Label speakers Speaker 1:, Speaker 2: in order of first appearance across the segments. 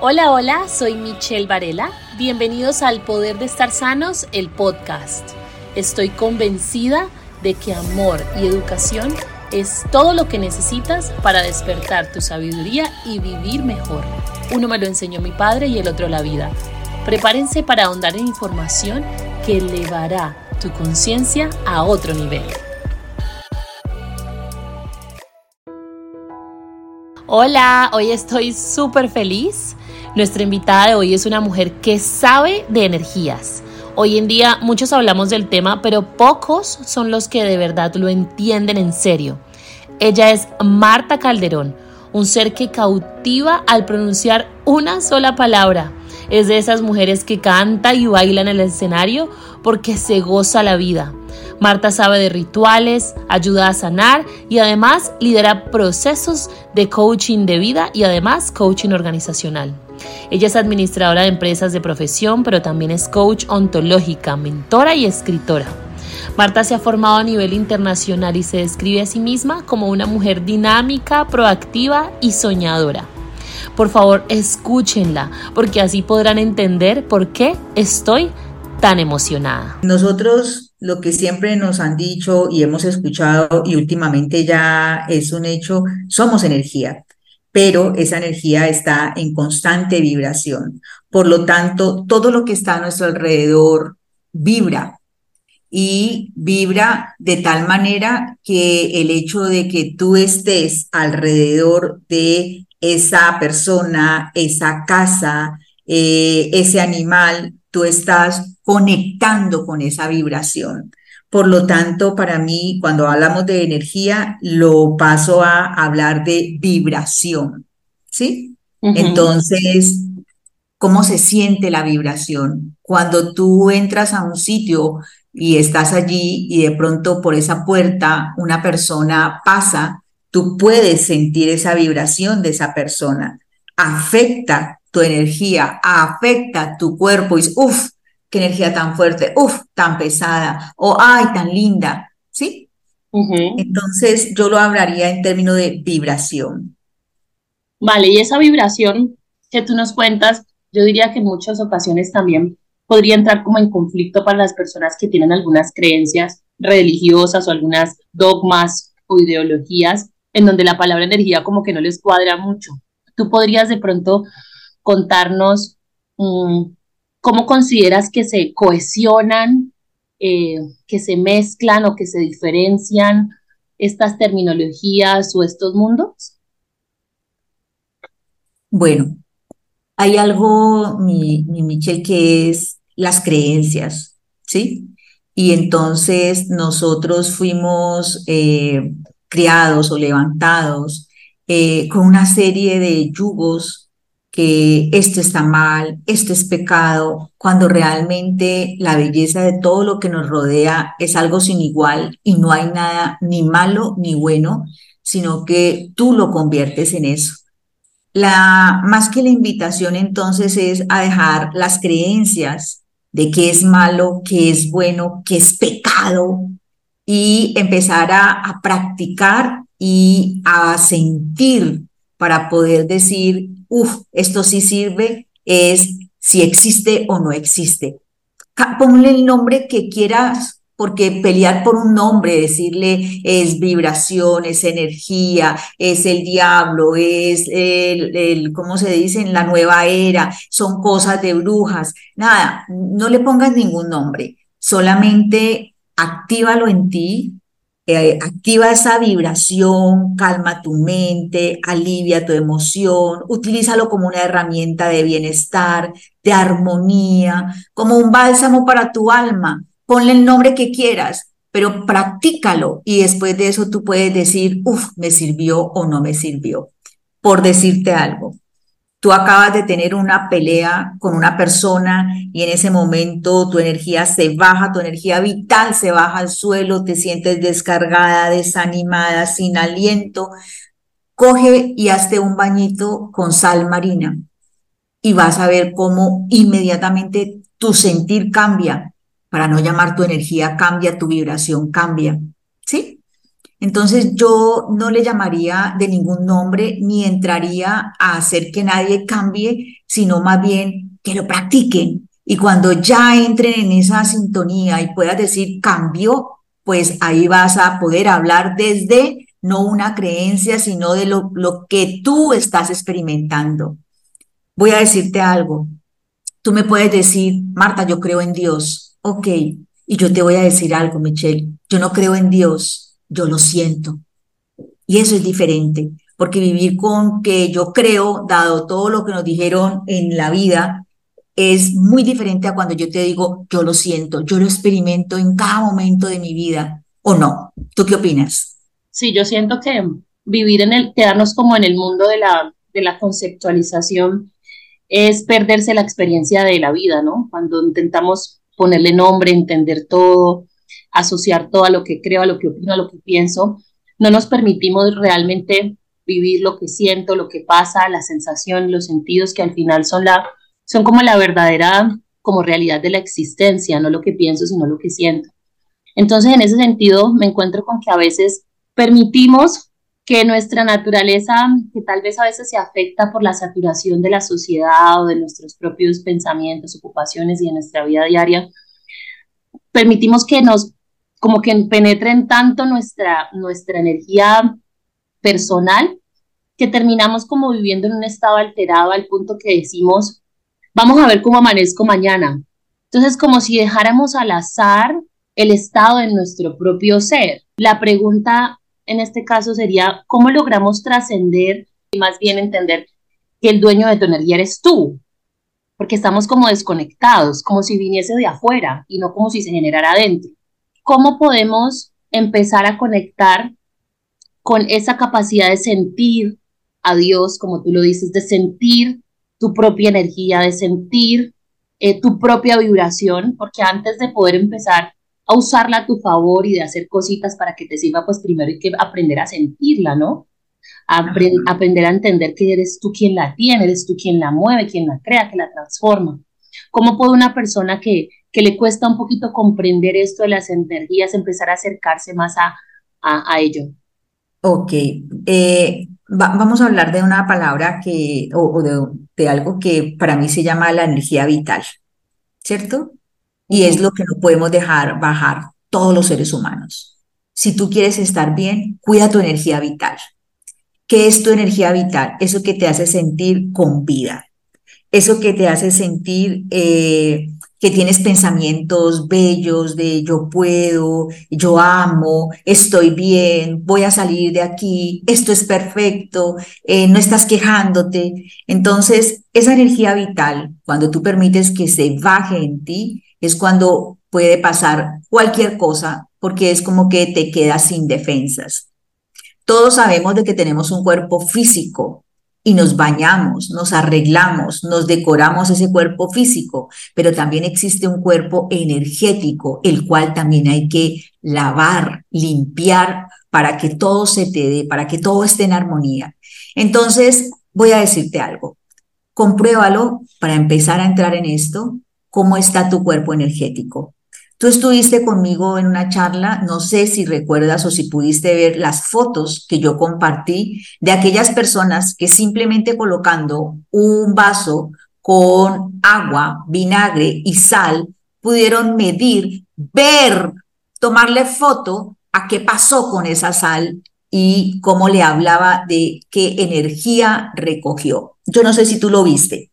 Speaker 1: Hola, hola, soy Michelle Varela. Bienvenidos al Poder de Estar Sanos, el podcast. Estoy convencida de que amor y educación es todo lo que necesitas para despertar tu sabiduría y vivir mejor. Uno me lo enseñó mi padre y el otro la vida. Prepárense para ahondar en información que elevará tu conciencia a otro nivel. Hola, hoy estoy súper feliz. Nuestra invitada de hoy es una mujer que sabe de energías. Hoy en día muchos hablamos del tema, pero pocos son los que de verdad lo entienden en serio. Ella es Marta Calderón, un ser que cautiva al pronunciar una sola palabra. Es de esas mujeres que canta y baila en el escenario porque se goza la vida. Marta sabe de rituales, ayuda a sanar y además lidera procesos de coaching de vida y además coaching organizacional. Ella es administradora de empresas de profesión, pero también es coach ontológica, mentora y escritora. Marta se ha formado a nivel internacional y se describe a sí misma como una mujer dinámica, proactiva y soñadora. Por favor, escúchenla, porque así podrán entender por qué estoy tan emocionada.
Speaker 2: Nosotros lo que siempre nos han dicho y hemos escuchado y últimamente ya es un hecho, somos energía, pero esa energía está en constante vibración. Por lo tanto, todo lo que está a nuestro alrededor vibra y vibra de tal manera que el hecho de que tú estés alrededor de esa persona, esa casa, eh, ese animal, tú estás conectando con esa vibración. Por lo tanto, para mí, cuando hablamos de energía, lo paso a hablar de vibración, ¿sí? Entonces, ¿cómo se siente la vibración? Cuando tú entras a un sitio y estás allí y de pronto por esa puerta una persona pasa, tú puedes sentir esa vibración de esa persona. Afecta tu energía, afecta tu cuerpo y uff, qué energía tan fuerte, uff, tan pesada, o ay, tan linda, ¿sí? Entonces yo lo hablaría en términos de vibración.
Speaker 1: Vale, y esa vibración que tú nos cuentas, yo diría que en muchas ocasiones también podría entrar como en conflicto para las personas que tienen algunas creencias religiosas o algunas dogmas o ideologías en donde la palabra energía como que no les cuadra mucho. Tú podrías de pronto contarnos mm, cómo consideras que se cohesionan, eh, que se mezclan o que se diferencian estas terminologías o estos mundos?
Speaker 2: Bueno, hay algo, mi, mi Michelle, que es las creencias, ¿sí? Y entonces nosotros fuimos eh, criados o levantados eh, con una serie de yugos que esto está mal, esto es pecado, cuando realmente la belleza de todo lo que nos rodea es algo sin igual y no hay nada ni malo ni bueno, sino que tú lo conviertes en eso. La, más que la invitación entonces es a dejar las creencias de qué es malo, qué es bueno, qué es pecado y empezar a practicar y a sentir para poder decir uff, esto sí sirve, es si existe o no existe. Ponle el nombre que quieras, porque pelear por un nombre, decirle es vibración, es energía, es el diablo, es el, el ¿cómo se dice? La nueva era, son cosas de brujas. Nada, no le pongas ningún nombre, solamente actívalo en ti, eh, activa esa vibración, calma tu mente, alivia tu emoción, utilízalo como una herramienta de bienestar, de armonía, como un bálsamo para tu alma. Ponle el nombre que quieras, pero practícalo y después de eso tú puedes decir, uff, me sirvió o no me sirvió, por decirte algo tú acabas de tener una pelea con una persona y en ese momento tu energía se baja, tu energía vital se baja al suelo, te sientes descargada, desanimada, sin aliento, coge y hazte un bañito con sal marina y vas a ver cómo inmediatamente tu sentir cambia, para no llamar tu energía cambia, tu vibración cambia. Entonces yo no le llamaría de ningún nombre ni entraría a hacer que nadie cambie, sino más bien que lo practiquen. Y cuando ya entren en esa sintonía y puedas decir cambio, pues ahí vas a poder hablar desde no una creencia, sino de lo, lo que tú estás experimentando. Voy a decirte algo. Tú me puedes decir, Marta, yo creo en Dios. Ok. Y yo te voy a decir algo, Michelle. Yo no creo en Dios yo lo siento. Y eso es diferente, porque vivir con que yo creo, dado todo lo que nos dijeron en la vida, es muy diferente a cuando yo te digo, yo lo siento, yo lo experimento en cada momento de mi vida, o no. ¿Tú qué opinas?
Speaker 1: Sí, yo siento que vivir en el, quedarnos como en el mundo de la, de la conceptualización es perderse la experiencia de la vida, ¿no? Cuando intentamos ponerle nombre, entender todo, asociar todo a lo que creo, a lo que opino, a lo que pienso, no nos permitimos realmente vivir lo que siento, lo que pasa, la sensación, los sentidos que al final son la son como la verdadera como realidad de la existencia, no lo que pienso, sino lo que siento. Entonces, en ese sentido, me encuentro con que a veces permitimos que nuestra naturaleza, que tal vez a veces se afecta por la saturación de la sociedad o de nuestros propios pensamientos, ocupaciones y de nuestra vida diaria, permitimos que nos como que penetren tanto nuestra, nuestra energía personal que terminamos como viviendo en un estado alterado al punto que decimos, vamos a ver cómo amanezco mañana. Entonces, como si dejáramos al azar el estado de nuestro propio ser. La pregunta en este caso sería, ¿cómo logramos trascender y más bien entender que el dueño de tu energía eres tú? Porque estamos como desconectados, como si viniese de afuera y no como si se generara adentro. ¿Cómo podemos empezar a conectar con esa capacidad de sentir a Dios, como tú lo dices, de sentir tu propia energía, de sentir eh, tu propia vibración, porque antes de poder empezar a usarla a tu favor y de hacer cositas para que te sirva, pues primero hay que aprender a sentirla, ¿no? aprender a entender que eres tú quien la tiene, eres tú quien la mueve, quien la crea, que la transforma. ¿Cómo puede una persona que que le cuesta un poquito comprender esto de las energías, empezar a acercarse más a, a, ello.
Speaker 2: Ok, eh, vamos a hablar de una palabra que, o, de, de, algo que para mí se llama la energía vital, ¿cierto? Y es lo que no podemos dejar bajar todos los seres humanos. Si tú quieres estar bien, cuida tu energía vital. ¿Qué es tu energía vital? Eso que te hace sentir con vida. Eso que te hace sentir eh, que tienes pensamientos bellos de yo puedo, yo amo, estoy bien, voy a salir de aquí, esto es perfecto, eh, no estás quejándote. Entonces, esa energía vital, cuando tú permites que se baje en ti, es cuando puede pasar cualquier cosa, porque es como que te quedas sin defensas. Todos sabemos de que tenemos un cuerpo físico, y nos bañamos, nos arreglamos, nos decoramos ese cuerpo físico, pero también existe un cuerpo energético, el cual también hay que lavar, limpiar para que todo se te dé, para que todo esté en armonía. Entonces, voy a decirte algo. Compruébalo para empezar a entrar en esto, cómo está tu cuerpo energético. Tú estuviste conmigo en una charla, no sé si recuerdas o si pudiste ver las fotos que yo compartí de aquellas personas que simplemente colocando un vaso con agua, vinagre y sal pudieron medir, ver, tomarle foto a qué pasó con esa sal y cómo le hablaba de qué energía recogió. Yo no sé si tú lo viste.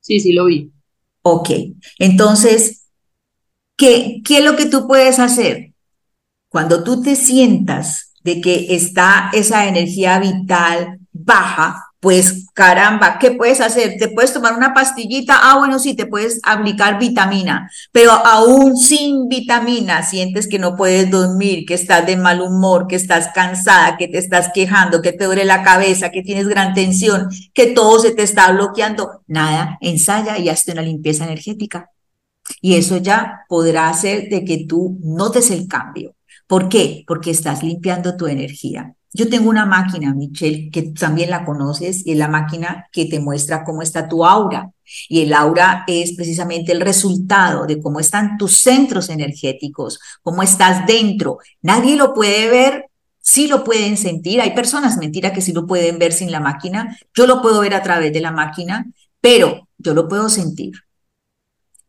Speaker 1: Sí, sí, lo vi.
Speaker 2: Ok, entonces ¿Qué, ¿Qué es lo que tú puedes hacer? Cuando tú te sientas de que está esa energía vital baja, pues caramba, ¿qué puedes hacer? ¿Te puedes tomar una pastillita? Ah, bueno, sí, te puedes aplicar vitamina, pero aún sin vitamina sientes que no puedes dormir, que estás de mal humor, que estás cansada, que te estás quejando, que te duele la cabeza, que tienes gran tensión, que todo se te está bloqueando. Nada, ensaya y hazte una limpieza energética. Y eso ya podrá hacer de que tú notes el cambio. ¿Por qué? Porque estás limpiando tu energía. Yo tengo una máquina, Michelle, que también la conoces, y es la máquina que te muestra cómo está tu aura. Y el aura es precisamente el resultado de cómo están tus centros energéticos, cómo estás dentro. Nadie lo puede ver sí lo pueden sentir. Hay personas, mentira, que sí lo pueden ver sin la máquina. Yo lo puedo ver a través de la máquina, pero yo lo puedo sentir.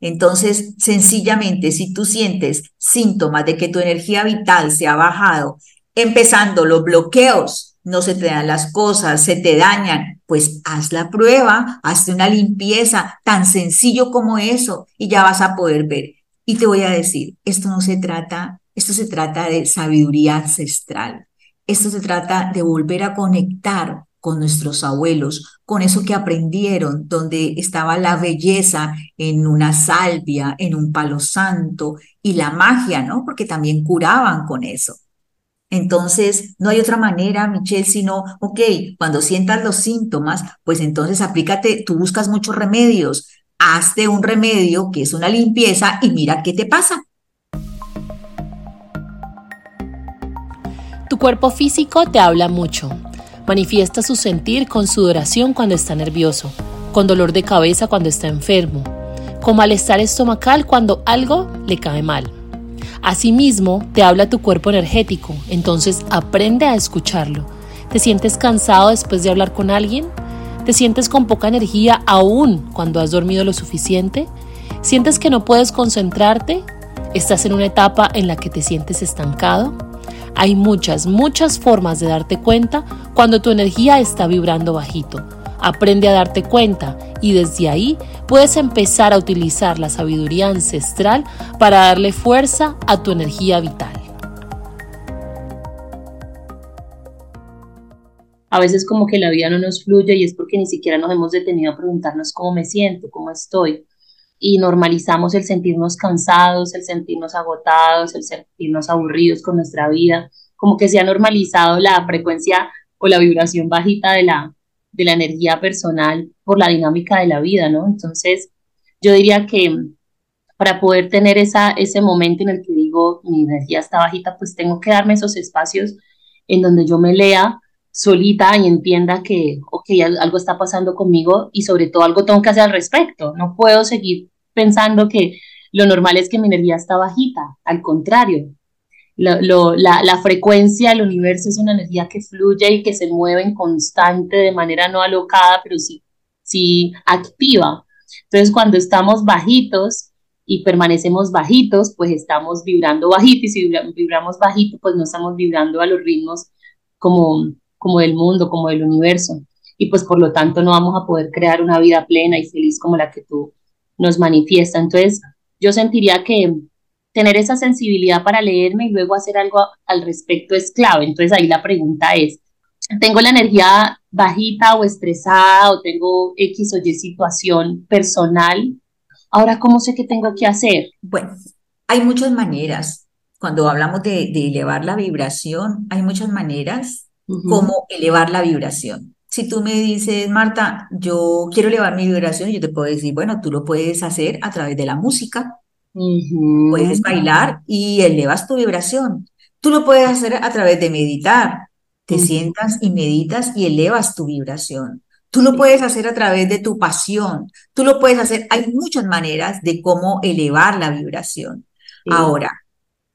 Speaker 2: Entonces, sencillamente, si tú sientes síntomas de que tu energía vital se ha bajado, empezando los bloqueos, no se te dan las cosas, se te dañan, pues haz la prueba, hazte una limpieza, tan sencillo como eso, y ya vas a poder ver. Y te voy a decir, esto no se trata, esto se trata de sabiduría ancestral. Esto se trata de volver a conectar con nuestros abuelos, con eso que aprendieron, donde estaba la belleza en una salvia, en un palo santo y la magia, ¿no? Porque también curaban con eso. Entonces, no hay otra manera, Michelle, sino, ok, cuando sientas los síntomas, pues entonces aplícate, tú buscas muchos remedios, hazte un remedio que es una limpieza y mira qué te pasa.
Speaker 1: Tu cuerpo físico te habla mucho. Manifiesta su sentir con sudoración cuando está nervioso, con dolor de cabeza cuando está enfermo, con malestar estomacal cuando algo le cae mal. Asimismo, te habla tu cuerpo energético, entonces aprende a escucharlo. ¿Te sientes cansado después de hablar con alguien? ¿Te sientes con poca energía aún cuando has dormido lo suficiente? ¿Sientes que no puedes concentrarte? ¿Estás en una etapa en la que te sientes estancado? Hay muchas, muchas formas de darte cuenta cuando tu energía está vibrando bajito. Aprende a darte cuenta y desde ahí puedes empezar a utilizar la sabiduría ancestral para darle fuerza a tu energía vital. A veces como que la vida no nos fluye y es porque ni siquiera nos hemos detenido a preguntarnos cómo me siento, cómo estoy y normalizamos el sentirnos cansados, el sentirnos agotados, el sentirnos aburridos con nuestra vida, como que se ha normalizado la frecuencia o la vibración bajita de la, de la energía personal por la dinámica de la vida, ¿no? Entonces, yo diría que para poder tener esa, ese momento en el que digo mi energía está bajita, pues tengo que darme esos espacios en donde yo me lea solita y entienda que, ok, algo está pasando conmigo y sobre todo algo tengo que hacer al respecto. No puedo seguir pensando que lo normal es que mi energía está bajita, al contrario. la, la, frecuencia del universo es una energía que fluye y que se mueve en constante de manera no alocada, pero sí, sí activa. Entonces, cuando estamos bajitos y permanecemos bajitos, pues estamos vibrando bajito y si vibramos bajito, pues no estamos vibrando a los ritmos como como del mundo, como del universo. Y pues por lo tanto no vamos a poder crear una vida plena y feliz como la que tú nos manifiesta. Entonces yo sentiría que tener esa sensibilidad para leerme y luego hacer algo al respecto es clave. Entonces ahí la pregunta es, ¿tengo la energía bajita o estresada o tengo X o Y situación personal? Ahora, ¿cómo sé qué tengo que hacer?
Speaker 2: Bueno, hay muchas maneras. Cuando hablamos de, de elevar la vibración, hay muchas maneras cómo elevar la vibración. Si tú me dices, Marta, yo quiero elevar mi vibración, yo te puedo decir, bueno, tú lo puedes hacer a través de la música. Puedes bailar y elevas tu vibración. Tú lo puedes hacer a través de meditar. Te sientas y meditas y elevas tu vibración. Tú lo puedes hacer a través de tu pasión. Tú lo puedes hacer. Hay muchas maneras de cómo elevar la vibración. Ahora,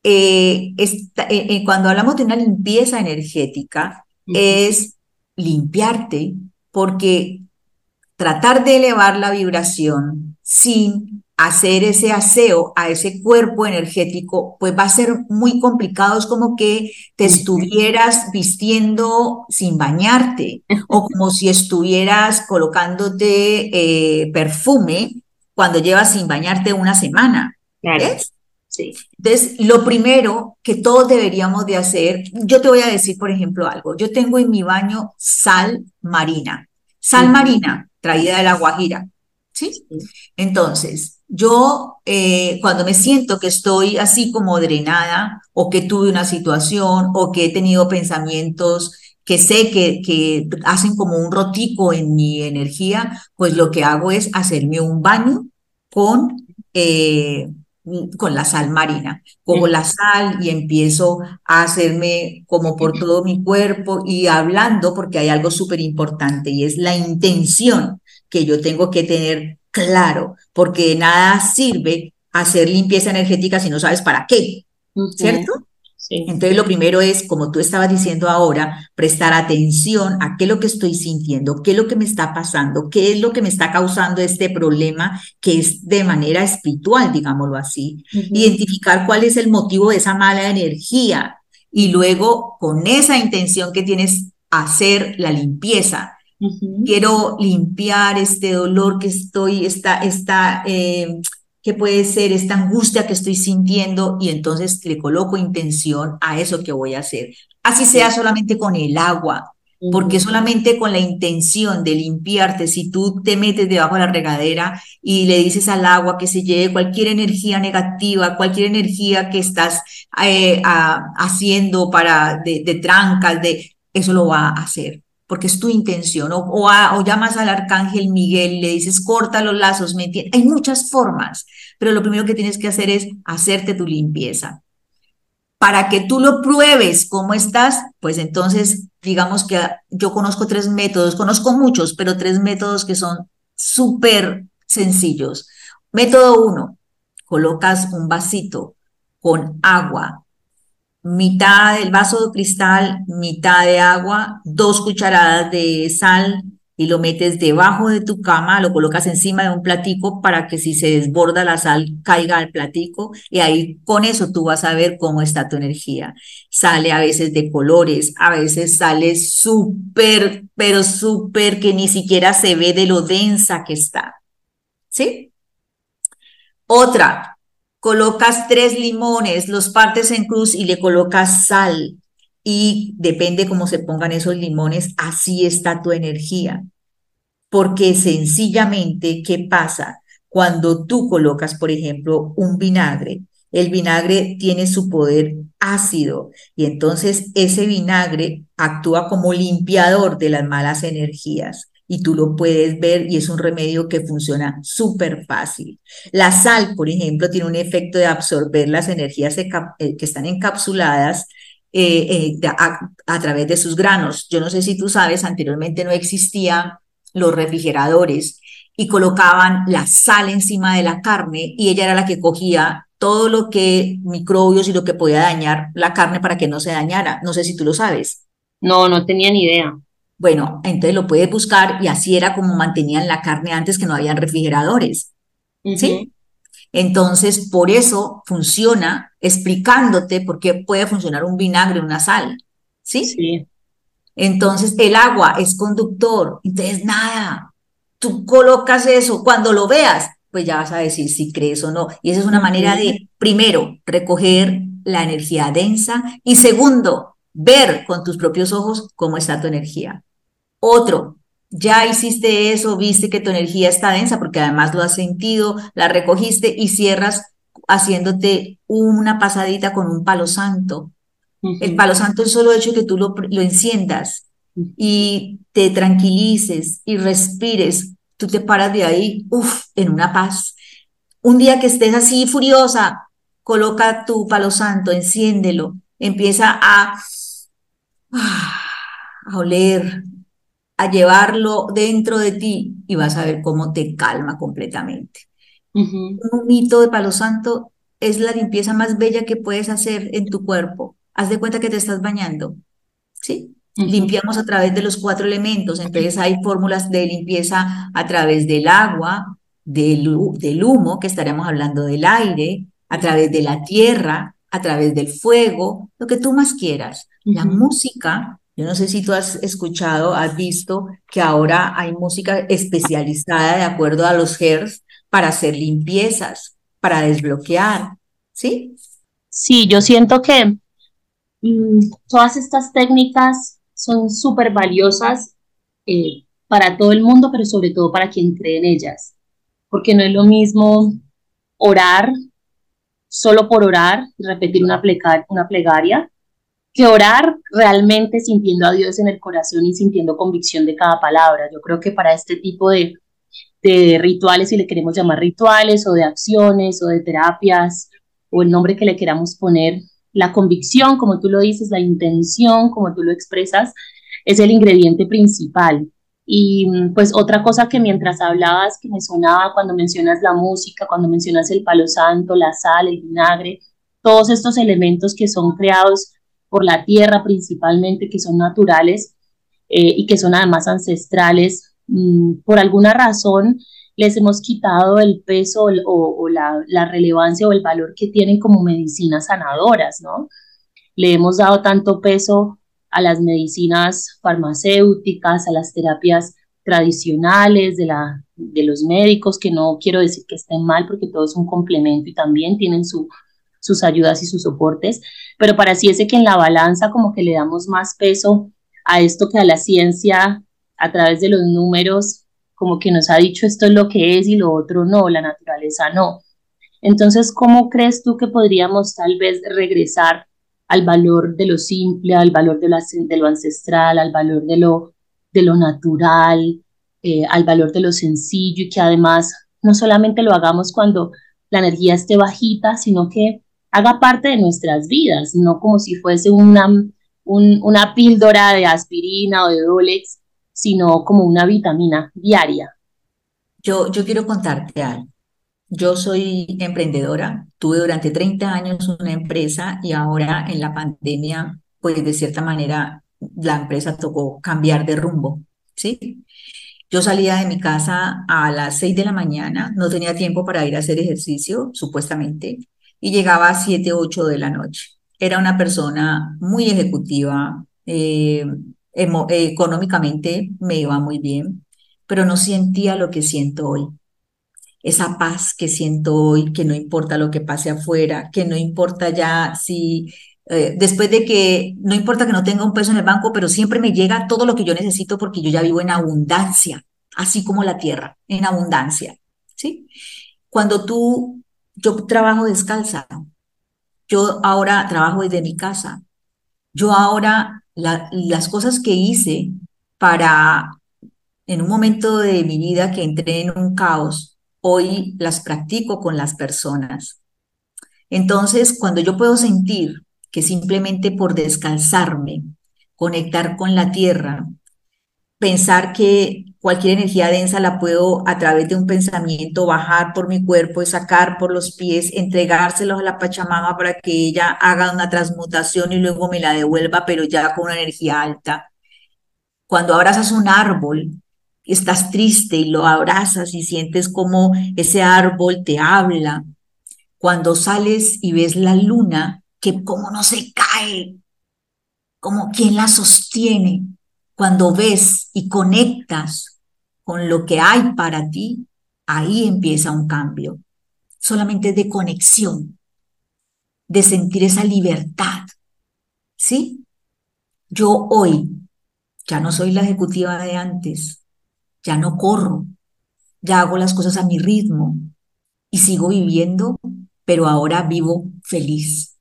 Speaker 2: eh, eh, eh, cuando hablamos de una limpieza energética, es limpiarte, porque tratar de elevar la vibración sin hacer ese aseo a ese cuerpo energético, pues va a ser muy complicado. Es como que te estuvieras vistiendo sin bañarte o como si estuvieras colocándote perfume cuando llevas sin bañarte una semana. ¿Ves? Entonces, lo primero que todos deberíamos de hacer, yo te voy a decir, por ejemplo, algo. Yo tengo en mi baño sal marina, sal marina traída de la Guajira, ¿sí? Entonces, yo eh, cuando me siento que estoy así como drenada o que tuve una situación o que he tenido pensamientos que sé que, que hacen como un rotico en mi energía, pues lo que hago es hacerme un baño con... Eh, con la sal marina, como la sal y empiezo a hacerme como por todo mi cuerpo y hablando porque hay algo súper importante y es la intención que yo tengo que tener claro, porque de nada sirve hacer limpieza energética si no sabes para qué, ¿cierto? Entonces, lo primero es, como tú estabas diciendo ahora, prestar atención a qué es lo que estoy sintiendo, qué es lo que me está pasando, qué es lo que me está causando este problema que es de manera espiritual, digámoslo así. Identificar cuál es el motivo de esa mala energía y luego, con esa intención que tienes, hacer la limpieza. Quiero limpiar este dolor que estoy, esta, esta eh, ¿Qué puede ser esta angustia que estoy sintiendo y entonces le coloco intención a eso que voy a hacer. Así sea solamente con el agua, porque solamente con la intención de limpiarte, si tú te metes debajo de la regadera y le dices al agua que se lleve cualquier energía negativa, cualquier energía que estás eh, haciendo para de, de trancas, de eso lo va a hacer porque es tu intención, o, o, llamas al arcángel Miguel le dices, corta los lazos, ¿me Hay muchas formas, pero lo primero que tienes que hacer es hacerte tu limpieza. Para que tú lo pruebes cómo estás, pues entonces digamos que yo conozco tres métodos, conozco muchos, pero tres métodos que son súper sencillos. Método uno, colocas un vasito con agua mitad del vaso de cristal, mitad de agua, dos cucharadas de sal y lo metes debajo de tu cama, lo colocas encima de un platico para que si se desborda la sal caiga al platico y ahí con eso tú vas a ver cómo está tu energía. Sale a veces de colores, a veces sale súper, pero súper que ni siquiera se ve de lo densa que está. ¿Sí? Otra, colocas tres limones, los partes en cruz y le colocas sal. Y depende cómo se pongan esos limones, así está tu energía. Porque sencillamente, ¿qué pasa? Cuando tú colocas, por ejemplo, un vinagre, el vinagre tiene su poder ácido y entonces ese vinagre actúa como limpiador de las malas energías y tú lo puedes ver y es un remedio que funciona súper fácil. La sal, por ejemplo, tiene un efecto de absorber las energías eh, que están encapsuladas eh, eh, a, través de sus granos. Yo no sé si tú sabes, anteriormente no existían los refrigeradores y colocaban la sal encima de la carne y ella era la que cogía todo lo que microbios y lo que podía dañar la carne para que no se dañara. No sé si tú lo sabes.
Speaker 1: No, no tenía ni idea.
Speaker 2: Bueno, entonces lo puedes buscar y así era como mantenían la carne antes que no habían refrigeradores. ¿Sí? Entonces, por eso funciona explicándote por qué puede funcionar un vinagre, una sal. ¿Sí? Sí. Entonces, el agua es conductor. Entonces, nada, tú colocas eso. Cuando lo veas, pues ya vas a decir si crees o no. Y esa es una manera de, primero, recoger la energía densa y segundo, ver con tus propios ojos cómo está tu energía. Otro, ya hiciste eso, viste que tu energía está densa porque además lo has sentido, la recogiste y cierras haciéndote una pasadita con un palo santo. El palo santo es solo hecho que tú lo, lo enciendas y te tranquilices y respires. Tú te paras de ahí, uff, en una paz. Un día que estés así furiosa, coloca tu palo santo, enciéndelo, empieza a, a oler, a llevarlo dentro de ti y vas a ver cómo te calma completamente. Un mito de palo santo es la limpieza más bella que puedes hacer en tu cuerpo. Haz de cuenta que te estás bañando, ¿sí? Limpiamos a través de los cuatro elementos, entonces hay fórmulas de limpieza a través del agua, del, del humo, que estaremos hablando del aire, a través de la tierra, a través del fuego, lo que tú más quieras. La música yo no sé si tú has escuchado, has visto que ahora hay música especializada de acuerdo a los hertz para hacer limpiezas, para desbloquear, ¿sí?
Speaker 1: Sí, yo siento que mm, todas estas técnicas son súper valiosas eh, para todo el mundo, pero sobre todo para quien cree en ellas, porque no es lo mismo orar solo por orar y repetir una, una plegaria que orar realmente sintiendo a Dios en el corazón y sintiendo convicción de cada palabra. Yo creo que para este tipo de, rituales, si le queremos llamar rituales o de acciones o de terapias o el nombre que le queramos poner, la convicción, como tú lo dices, la intención, como tú lo expresas, es el ingrediente principal. Y pues otra cosa que mientras hablabas que me sonaba cuando mencionas la música, cuando mencionas el palo santo, la sal, el vinagre, todos estos elementos que son creados por la tierra principalmente, que son naturales eh, y que son además ancestrales, mm, por alguna razón les hemos quitado el peso o, la, la, relevancia o el valor que tienen como medicinas sanadoras, ¿no? Le hemos dado tanto peso a las medicinas farmacéuticas, a las terapias tradicionales de, la, de los médicos, que no quiero decir que estén mal porque todo es un complemento y también tienen su, sus ayudas y sus soportes, pero pareciese que en la balanza como que le damos más peso a esto que a la ciencia a través de los números, como que nos ha dicho esto es lo que es y lo otro no, la naturaleza no. Entonces, ¿cómo crees tú que podríamos tal vez regresar al valor de lo simple, al valor de lo, de lo ancestral, al valor de lo, de lo natural, eh, al valor de lo sencillo y que además no solamente lo hagamos cuando la energía esté bajita, sino que haga parte de nuestras vidas, no como si fuese una, una píldora de aspirina o de Dolex, sino como una vitamina diaria.
Speaker 2: Yo, yo quiero contarte algo. Yo soy emprendedora, tuve durante 30 años una empresa y ahora en la pandemia, pues de cierta manera la empresa tocó cambiar de rumbo, ¿sí? Yo salía de mi casa a las 6 de la mañana, no tenía tiempo para ir a hacer ejercicio, supuestamente, y llegaba a 7, 8 de la noche. Era una persona muy ejecutiva, eh, económicamente me iba muy bien, pero no sentía lo que siento hoy. Esa paz que siento hoy, que no importa lo que pase afuera, que no importa ya si eh, después de que no importa que no tenga un peso en el banco, pero siempre me llega todo lo que yo necesito porque yo ya vivo en abundancia, así como la tierra, en abundancia. ¿sí? Cuando tú yo trabajo descalza. Yo ahora trabajo desde mi casa. Yo ahora las cosas que hice para, en un momento de mi vida que entré en un caos, hoy las practico con las personas. Entonces, cuando yo puedo sentir que simplemente por descalzarme, conectar con la tierra, pensar que cualquier energía densa la puedo a través de un pensamiento bajar por mi cuerpo y sacar por los pies, entregárselos a la Pachamama para que ella haga una transmutación y luego me la devuelva, pero ya con una energía alta. Cuando abrazas un árbol, estás triste y lo abrazas y sientes como ese árbol te habla. Cuando sales y ves la luna, que como no se cae, como quien la sostiene, cuando ves y conectas con lo que hay para ti, ahí empieza un cambio. Solamente de conexión, de sentir esa libertad. ¿Sí? Yo hoy ya no soy la ejecutiva de antes, ya no corro, ya hago las cosas a mi ritmo y sigo viviendo, pero ahora vivo feliz.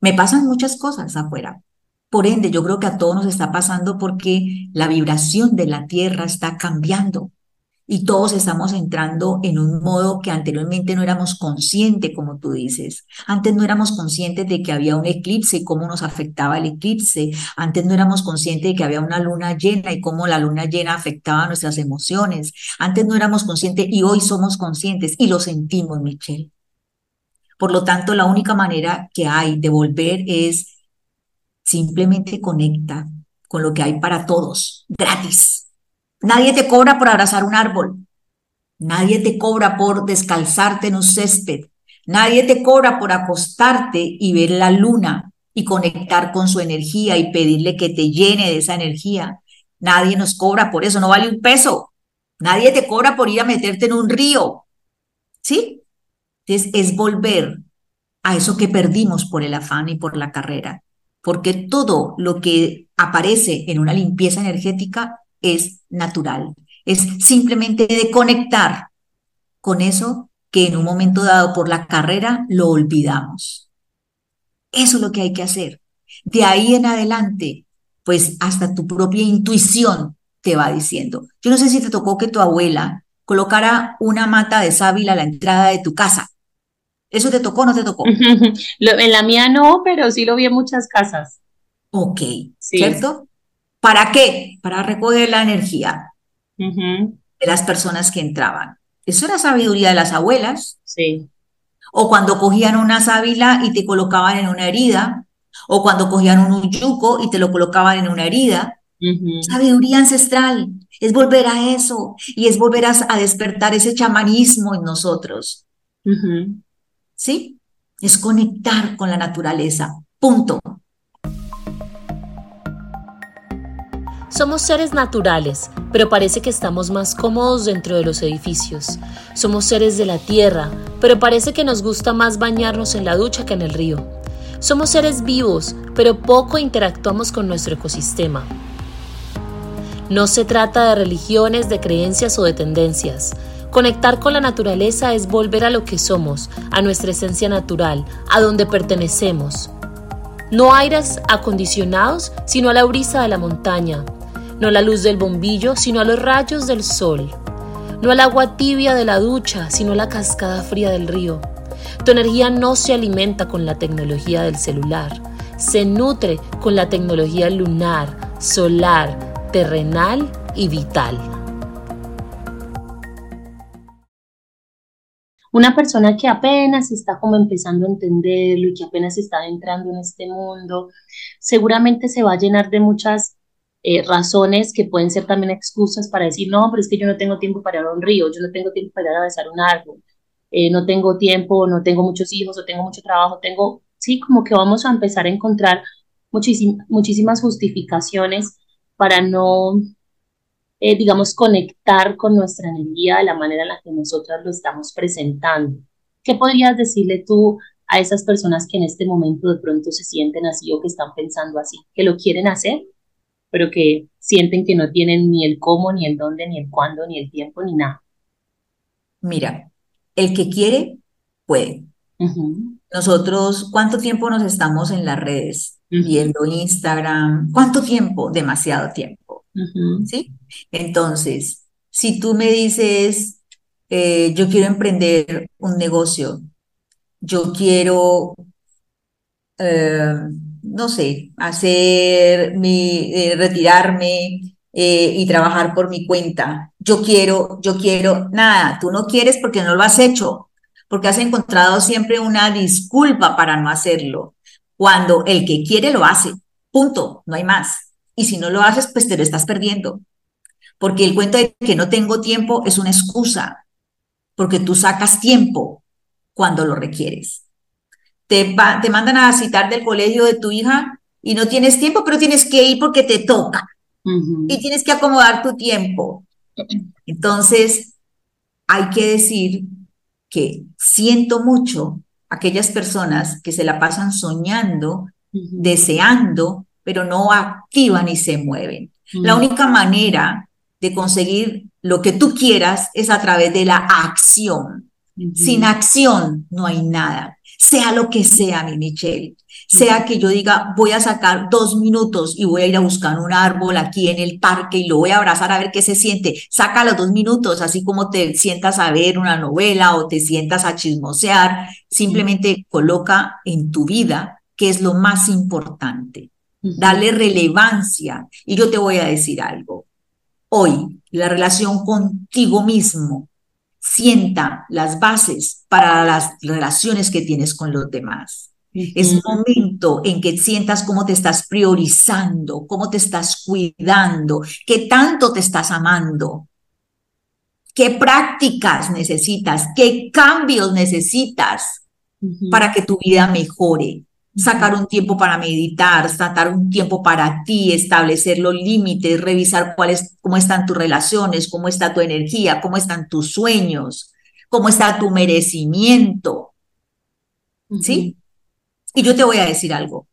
Speaker 2: Me pasan muchas cosas afuera, por ende, yo creo que a todos nos está pasando porque la vibración de la Tierra está cambiando y todos estamos entrando en un modo que anteriormente no éramos conscientes, como tú dices. Antes no éramos conscientes de que había un eclipse y cómo nos afectaba el eclipse. Antes no éramos conscientes de que había una luna llena y cómo la luna llena afectaba nuestras emociones. Antes no éramos conscientes y hoy somos conscientes y lo sentimos, Michelle. Por lo tanto, la única manera que hay de volver es Simplemente conecta con lo que hay para todos, gratis. Nadie te cobra por abrazar un árbol. Nadie te cobra por descalzarte en un césped. Nadie te cobra por acostarte y ver la luna y conectar con su energía y pedirle que te llene de esa energía. Nadie nos cobra por eso, no vale un peso. Nadie te cobra por ir a meterte en un río. ¿Sí? Entonces es volver a eso que perdimos por el afán y por la carrera porque todo lo que aparece en una limpieza energética es natural, es simplemente de conectar con eso que en un momento dado por la carrera lo olvidamos. Eso es lo que hay que hacer. De ahí en adelante, pues hasta tu propia intuición te va diciendo. Yo no sé si te tocó que tu abuela colocara una mata de sábila a la entrada de tu casa ¿Eso te tocó o no te tocó?
Speaker 1: en la mía no, pero sí lo vi en muchas casas.
Speaker 2: Ok, ¿cierto? ¿Para qué? Para recoger la energía de las personas que entraban. Eso era sabiduría de las abuelas.
Speaker 1: Sí.
Speaker 2: o cuando cogían una sábila y te colocaban en una herida, o cuando cogían un yuco y te lo colocaban en una herida. Sabiduría ancestral es volver a eso y es volver a, despertar ese chamanismo en nosotros. ¿Sí? Es conectar con la naturaleza. Punto.
Speaker 1: Somos seres naturales, pero parece que estamos más cómodos dentro de los edificios. Somos seres de la tierra, pero parece que nos gusta más bañarnos en la ducha que en el río. Somos seres vivos, pero poco interactuamos con nuestro ecosistema. No se trata de religiones, de creencias o de tendencias. Conectar con la naturaleza es volver a lo que somos, a nuestra esencia natural, a donde pertenecemos. No aires acondicionados, sino a la brisa de la montaña. No a la luz del bombillo, sino a los rayos del sol. No al agua tibia de la ducha, sino a la cascada fría del río. Tu energía no se alimenta con la tecnología del celular, se nutre con la tecnología lunar, solar, terrenal y vital. Una persona que apenas está como empezando a entenderlo y que apenas está entrando en este mundo, seguramente se va a llenar de muchas eh, razones que pueden ser también excusas para decir, no, pero es que yo no tengo tiempo para ir a un río, yo no tengo tiempo para besar un árbol, eh, no tengo tiempo, no tengo muchos hijos o tengo mucho trabajo, tengo, sí, como que vamos a empezar a encontrar muchísimas justificaciones para no, eh, digamos, conectar con nuestra energía de la manera en la que nosotras lo estamos presentando. ¿Qué podrías decirle tú a esas personas que en este momento de pronto se sienten así o que están pensando así, que lo quieren hacer, pero que sienten que no tienen ni el cómo, ni el dónde, ni el cuándo, ni el tiempo, ni nada?
Speaker 2: Mira, el que quiere, puede. Nosotros, ¿cuánto tiempo nos estamos en las redes? viendo Instagram. ¿Cuánto tiempo? Demasiado tiempo. ¿Sí? Entonces, si tú me dices, eh, yo quiero emprender un negocio, yo quiero, eh, no sé, hacer mi, eh, retirarme y trabajar por mi cuenta. Yo quiero, yo quiero, nada, tú no quieres porque no lo has hecho, porque has encontrado siempre una disculpa para no hacerlo. Cuando el que quiere lo hace, punto, no hay más. Y si no lo haces, pues te lo estás perdiendo. Porque el cuento de que no tengo tiempo es una excusa, porque tú sacas tiempo cuando lo requieres. Te, te mandan a citar del colegio de tu hija y no tienes tiempo, pero tienes que ir porque te toca. Y tienes que acomodar tu tiempo. Entonces, hay que decir que siento mucho aquellas personas que se la pasan soñando, deseando, pero no activan y se mueven. La única manera de conseguir lo que tú quieras es a través de la acción. Sin acción no hay nada, sea lo que sea, mi Michelle sea que yo diga, voy a sacar dos minutos y voy a ir a buscar un árbol aquí en el parque y lo voy a abrazar a ver qué se siente. Saca los dos minutos, así como te sientas a ver una novela o te sientas a chismosear. Simplemente coloca en tu vida qué es lo más importante. Dale relevancia. Y yo te voy a decir algo. Hoy, la relación contigo mismo sienta las bases para las relaciones que tienes con los demás. Es momento en que sientas cómo te estás priorizando, cómo te estás cuidando, qué tanto te estás amando, qué prácticas necesitas, qué cambios necesitas para que tu vida mejore. Sacar un tiempo para meditar, sacar un tiempo para ti, establecer los límites, revisar cuáles, cómo están tus relaciones, cómo está tu energía, cómo están tus sueños, cómo está tu merecimiento. ¿Sí? Y yo te voy a decir algo.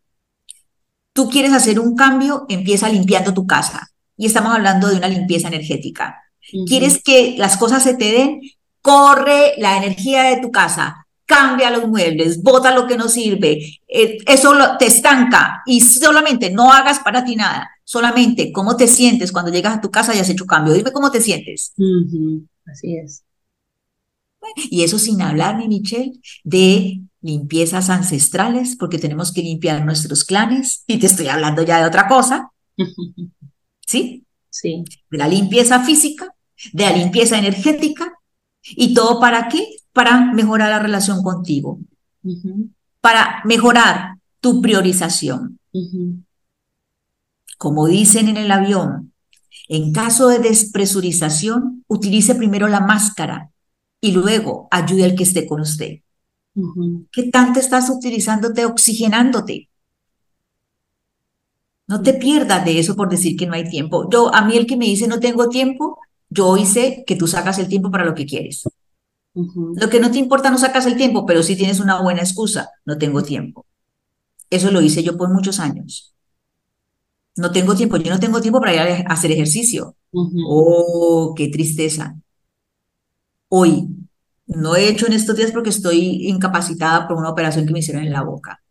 Speaker 2: Tú quieres hacer un cambio, empieza limpiando tu casa. Y estamos hablando de una limpieza energética. ¿Quieres que las cosas se te den? Corre la energía de tu casa, cambia los muebles, bota lo que no sirve. Eh, eso te estanca y solamente no hagas para ti nada. Solamente cómo te sientes cuando llegas a tu casa y has hecho cambio. Dime cómo te sientes.
Speaker 1: Así es.
Speaker 2: Y eso sin hablar, mi Michelle, de limpiezas ancestrales, porque tenemos que limpiar nuestros clanes, y te estoy hablando ya de otra cosa, ¿sí?
Speaker 1: Sí.
Speaker 2: De la limpieza física, de la limpieza energética, ¿y todo para qué? Para mejorar la relación contigo, para mejorar tu priorización. Como dicen en el avión, en caso de despresurización, utilice primero la máscara y luego ayude al que esté con usted. ¿Qué tanto estás utilizándote, oxigenándote? No te pierdas de eso por decir que no hay tiempo. Yo, a mí el que me dice no tengo tiempo, yo hoy sé que tú sacas el tiempo para lo que quieres. Lo que no te importa no sacas el tiempo, pero si tienes una buena excusa, no tengo tiempo. Eso lo hice yo por muchos años. No tengo tiempo, yo no tengo tiempo para ir a hacer ejercicio. Oh, qué tristeza. Hoy, no he hecho en estos días porque estoy incapacitada por una operación que me hicieron en la boca,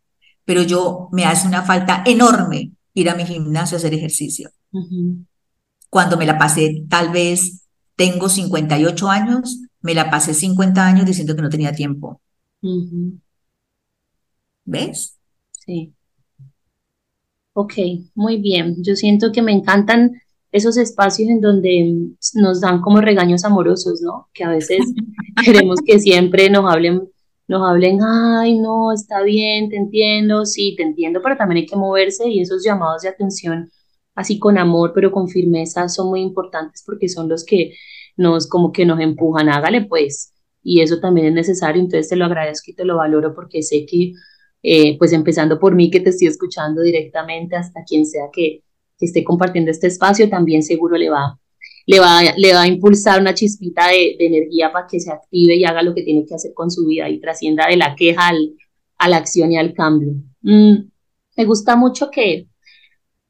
Speaker 2: pero yo me hace una falta enorme ir a mi gimnasio a hacer ejercicio. Cuando me la pasé, tal vez tengo 58 años, me la pasé 50 años diciendo que no tenía tiempo. ¿Ves?
Speaker 1: Sí. Ok, muy bien. Yo siento que me encantan esos espacios en donde nos dan como regaños amorosos, ¿no? Que a veces queremos que siempre nos hablen, nos hablen, ay, no, está bien, te entiendo, sí, te entiendo, pero también hay que moverse y esos llamados de atención así con amor, pero con firmeza, son muy importantes porque son los que nos, como que nos empujan, hágale pues. Y eso también es necesario, entonces te lo agradezco y te lo valoro porque sé que eh, pues empezando por mí que te estoy escuchando directamente hasta quien sea que, esté compartiendo este espacio, también seguro le va, le va, le va a impulsar una chispita de, energía para que se active y haga lo que tiene que hacer con su vida y trascienda de la queja al, a la acción y al cambio. Mm, me gusta mucho que,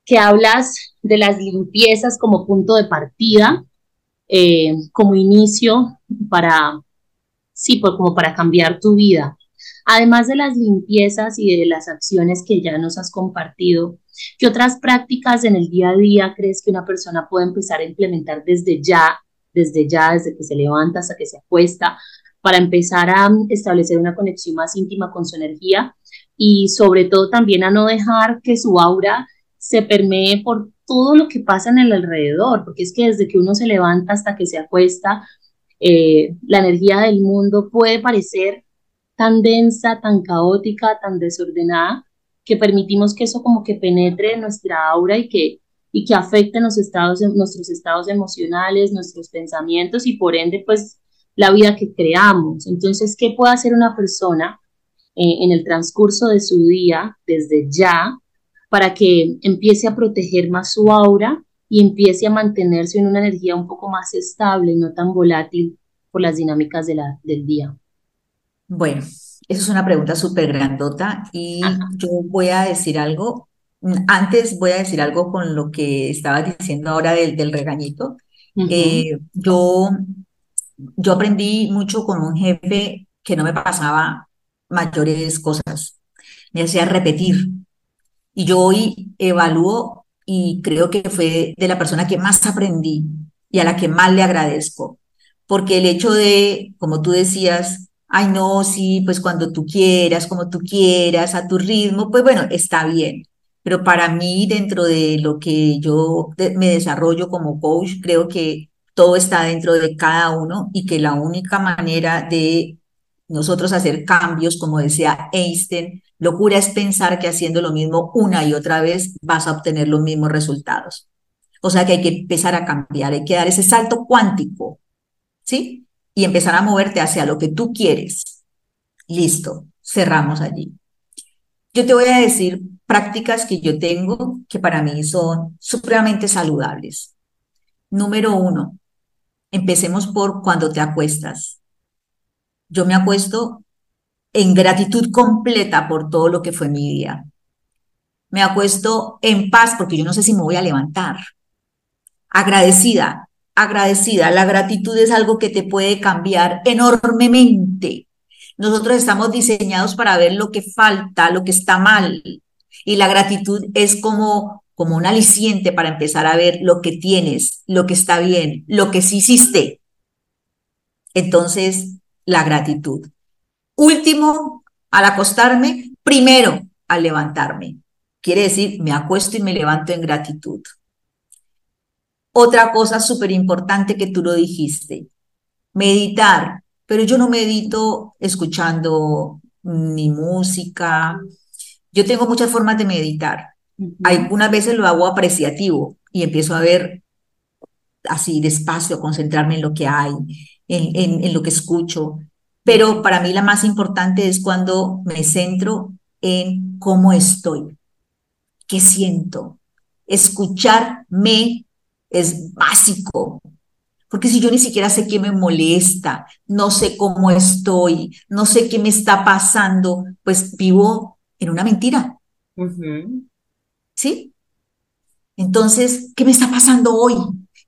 Speaker 1: que hablas de las limpiezas como punto de partida, eh, como inicio para, sí, pues como para cambiar tu vida. Además de las limpiezas y de las acciones que ya nos has compartido, ¿qué otras prácticas en el día a día crees que una persona puede empezar a implementar desde ya, desde ya, desde que se levanta hasta que se acuesta, para empezar a establecer una conexión más íntima con su energía y sobre todo también a no dejar que su aura se permee por todo lo que pasa en el alrededor, porque es que desde que uno se levanta hasta que se acuesta, eh, la energía del mundo puede parecer tan densa, tan caótica, tan desordenada, que permitimos que eso como que penetre en nuestra aura y que, y que afecte nuestros estados, nuestros estados emocionales, nuestros pensamientos y por ende pues la vida que creamos. Entonces, ¿qué puede hacer una persona eh, en el transcurso de su día desde ya para que empiece a proteger más su aura y empiece a mantenerse en una energía un poco más estable y no tan volátil por las dinámicas de la, del día?
Speaker 2: Bueno, esa es una pregunta súper grandota y yo voy a decir algo. Antes voy a decir algo con lo que estabas diciendo ahora del, del regañito. Eh, yo, yo aprendí mucho con un jefe que no me pasaba mayores cosas, me hacía repetir. Y yo hoy evalúo y creo que fue de la persona que más aprendí y a la que más le agradezco, porque el hecho de, como tú decías, ay, no, sí, pues cuando tú quieras, como tú quieras, a tu ritmo, pues bueno, está bien. Pero para mí, dentro de lo que yo me desarrollo como coach, creo que todo está dentro de cada uno y que la única manera de nosotros hacer cambios, como decía Einstein, locura es pensar que haciendo lo mismo una y otra vez vas a obtener los mismos resultados. O sea que hay que empezar a cambiar, hay que dar ese salto cuántico, ¿sí? y empezar a moverte hacia lo que tú quieres. Listo, cerramos allí. Yo te voy a decir prácticas que yo tengo que para mí son supremamente saludables. Número uno, empecemos por cuando te acuestas. Yo me acuesto en gratitud completa por todo lo que fue mi día. Me acuesto en paz porque yo no sé si me voy a levantar. Agradecida agradecida. La gratitud es algo que te puede cambiar enormemente. Nosotros estamos diseñados para ver lo que falta, lo que está mal. Y la gratitud es como, como un aliciente para empezar a ver lo que tienes, lo que está bien, lo que sí hiciste. Entonces, la gratitud. Último, al acostarme, primero, al levantarme. Quiere decir, me acuesto y me levanto en gratitud. Otra cosa súper importante que tú lo dijiste, meditar pero yo no medito escuchando ni música. Yo tengo muchas formas de meditar. Algunas veces lo hago apreciativo y empiezo a ver así despacio, concentrarme en lo que hay, en, en lo que escucho. Pero para mí la más importante es cuando me centro en cómo estoy, qué siento. Escucharme es básico, porque si yo ni siquiera sé qué me molesta, no sé cómo estoy, no sé qué me está pasando, pues vivo en una mentira. ¿Sí? Entonces, ¿qué me está pasando hoy?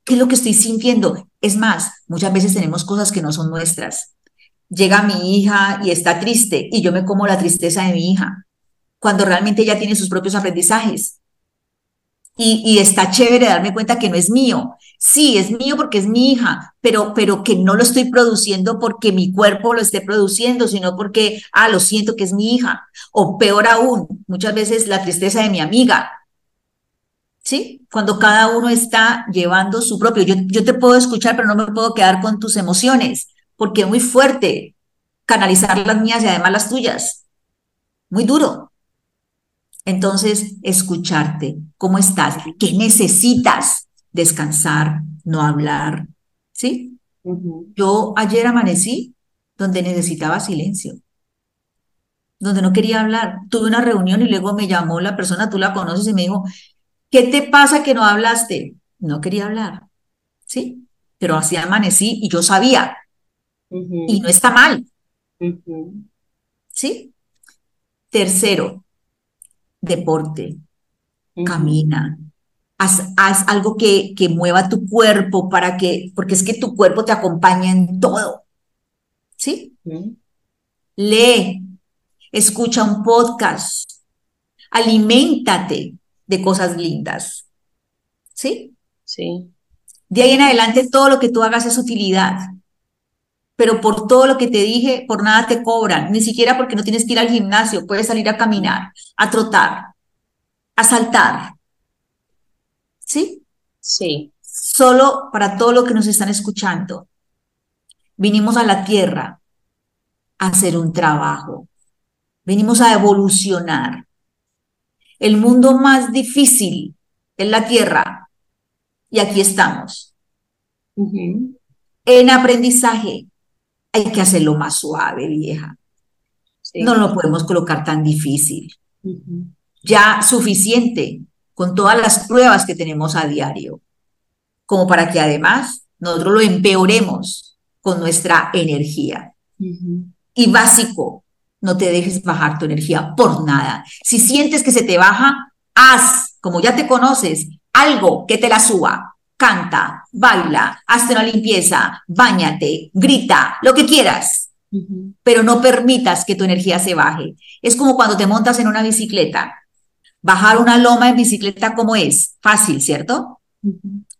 Speaker 2: ¿Qué es lo que estoy sintiendo? Es más, muchas veces tenemos cosas que no son nuestras. Llega mi hija y está triste y yo me como la tristeza de mi hija, cuando realmente ella tiene sus propios aprendizajes. Y, y, está chévere darme cuenta que no es mío. Sí, es mío porque es mi hija, pero, pero que no lo estoy produciendo porque mi cuerpo lo esté produciendo, sino porque, ah, lo siento que es mi hija. O peor aún, muchas veces la tristeza de mi amiga. ¿Sí? Cuando cada uno está llevando su propio. Yo, yo te puedo escuchar, pero no me puedo quedar con tus emociones, porque es muy fuerte canalizar las mías y además las tuyas. Muy duro. Entonces, escucharte, ¿cómo estás? ¿Qué necesitas? Descansar, no hablar, ¿sí? Yo ayer amanecí donde necesitaba silencio, donde no quería hablar. Tuve una reunión y luego me llamó la persona, tú la conoces, y me dijo, ¿qué te pasa que no hablaste? No quería hablar, ¿sí? Pero así amanecí y yo sabía. Y no está mal. ¿Sí? Tercero, deporte, camina, haz, algo que, que, mueva tu cuerpo para que, porque es que tu cuerpo te acompaña en todo. ¿Sí? Lee, escucha un podcast, aliméntate de cosas lindas. ¿Sí?
Speaker 1: Sí.
Speaker 2: De ahí en adelante todo lo que tú hagas es utilidad pero por todo lo que te dije, por nada te cobran, ni siquiera porque no tienes que ir al gimnasio, puedes salir a caminar, a trotar, a saltar. ¿Sí?
Speaker 1: Sí.
Speaker 2: Solo para todo lo que nos están escuchando. Vinimos a la tierra a hacer un trabajo. Venimos a evolucionar. El mundo más difícil es la tierra. Y aquí estamos. En aprendizaje, hay que hacerlo más suave, vieja. No lo podemos colocar tan difícil. Ya suficiente con todas las pruebas que tenemos a diario, como para que además nosotros lo empeoremos con nuestra energía. Y básico, no te dejes bajar tu energía por nada. Si sientes que se te baja, haz, como ya te conoces, algo que te la suba canta, baila, hazte una limpieza, bañate, grita, lo que quieras, pero no permitas que tu energía se baje. Es como cuando te montas en una bicicleta. Bajar una loma en bicicleta, ¿cómo es? Fácil, ¿cierto?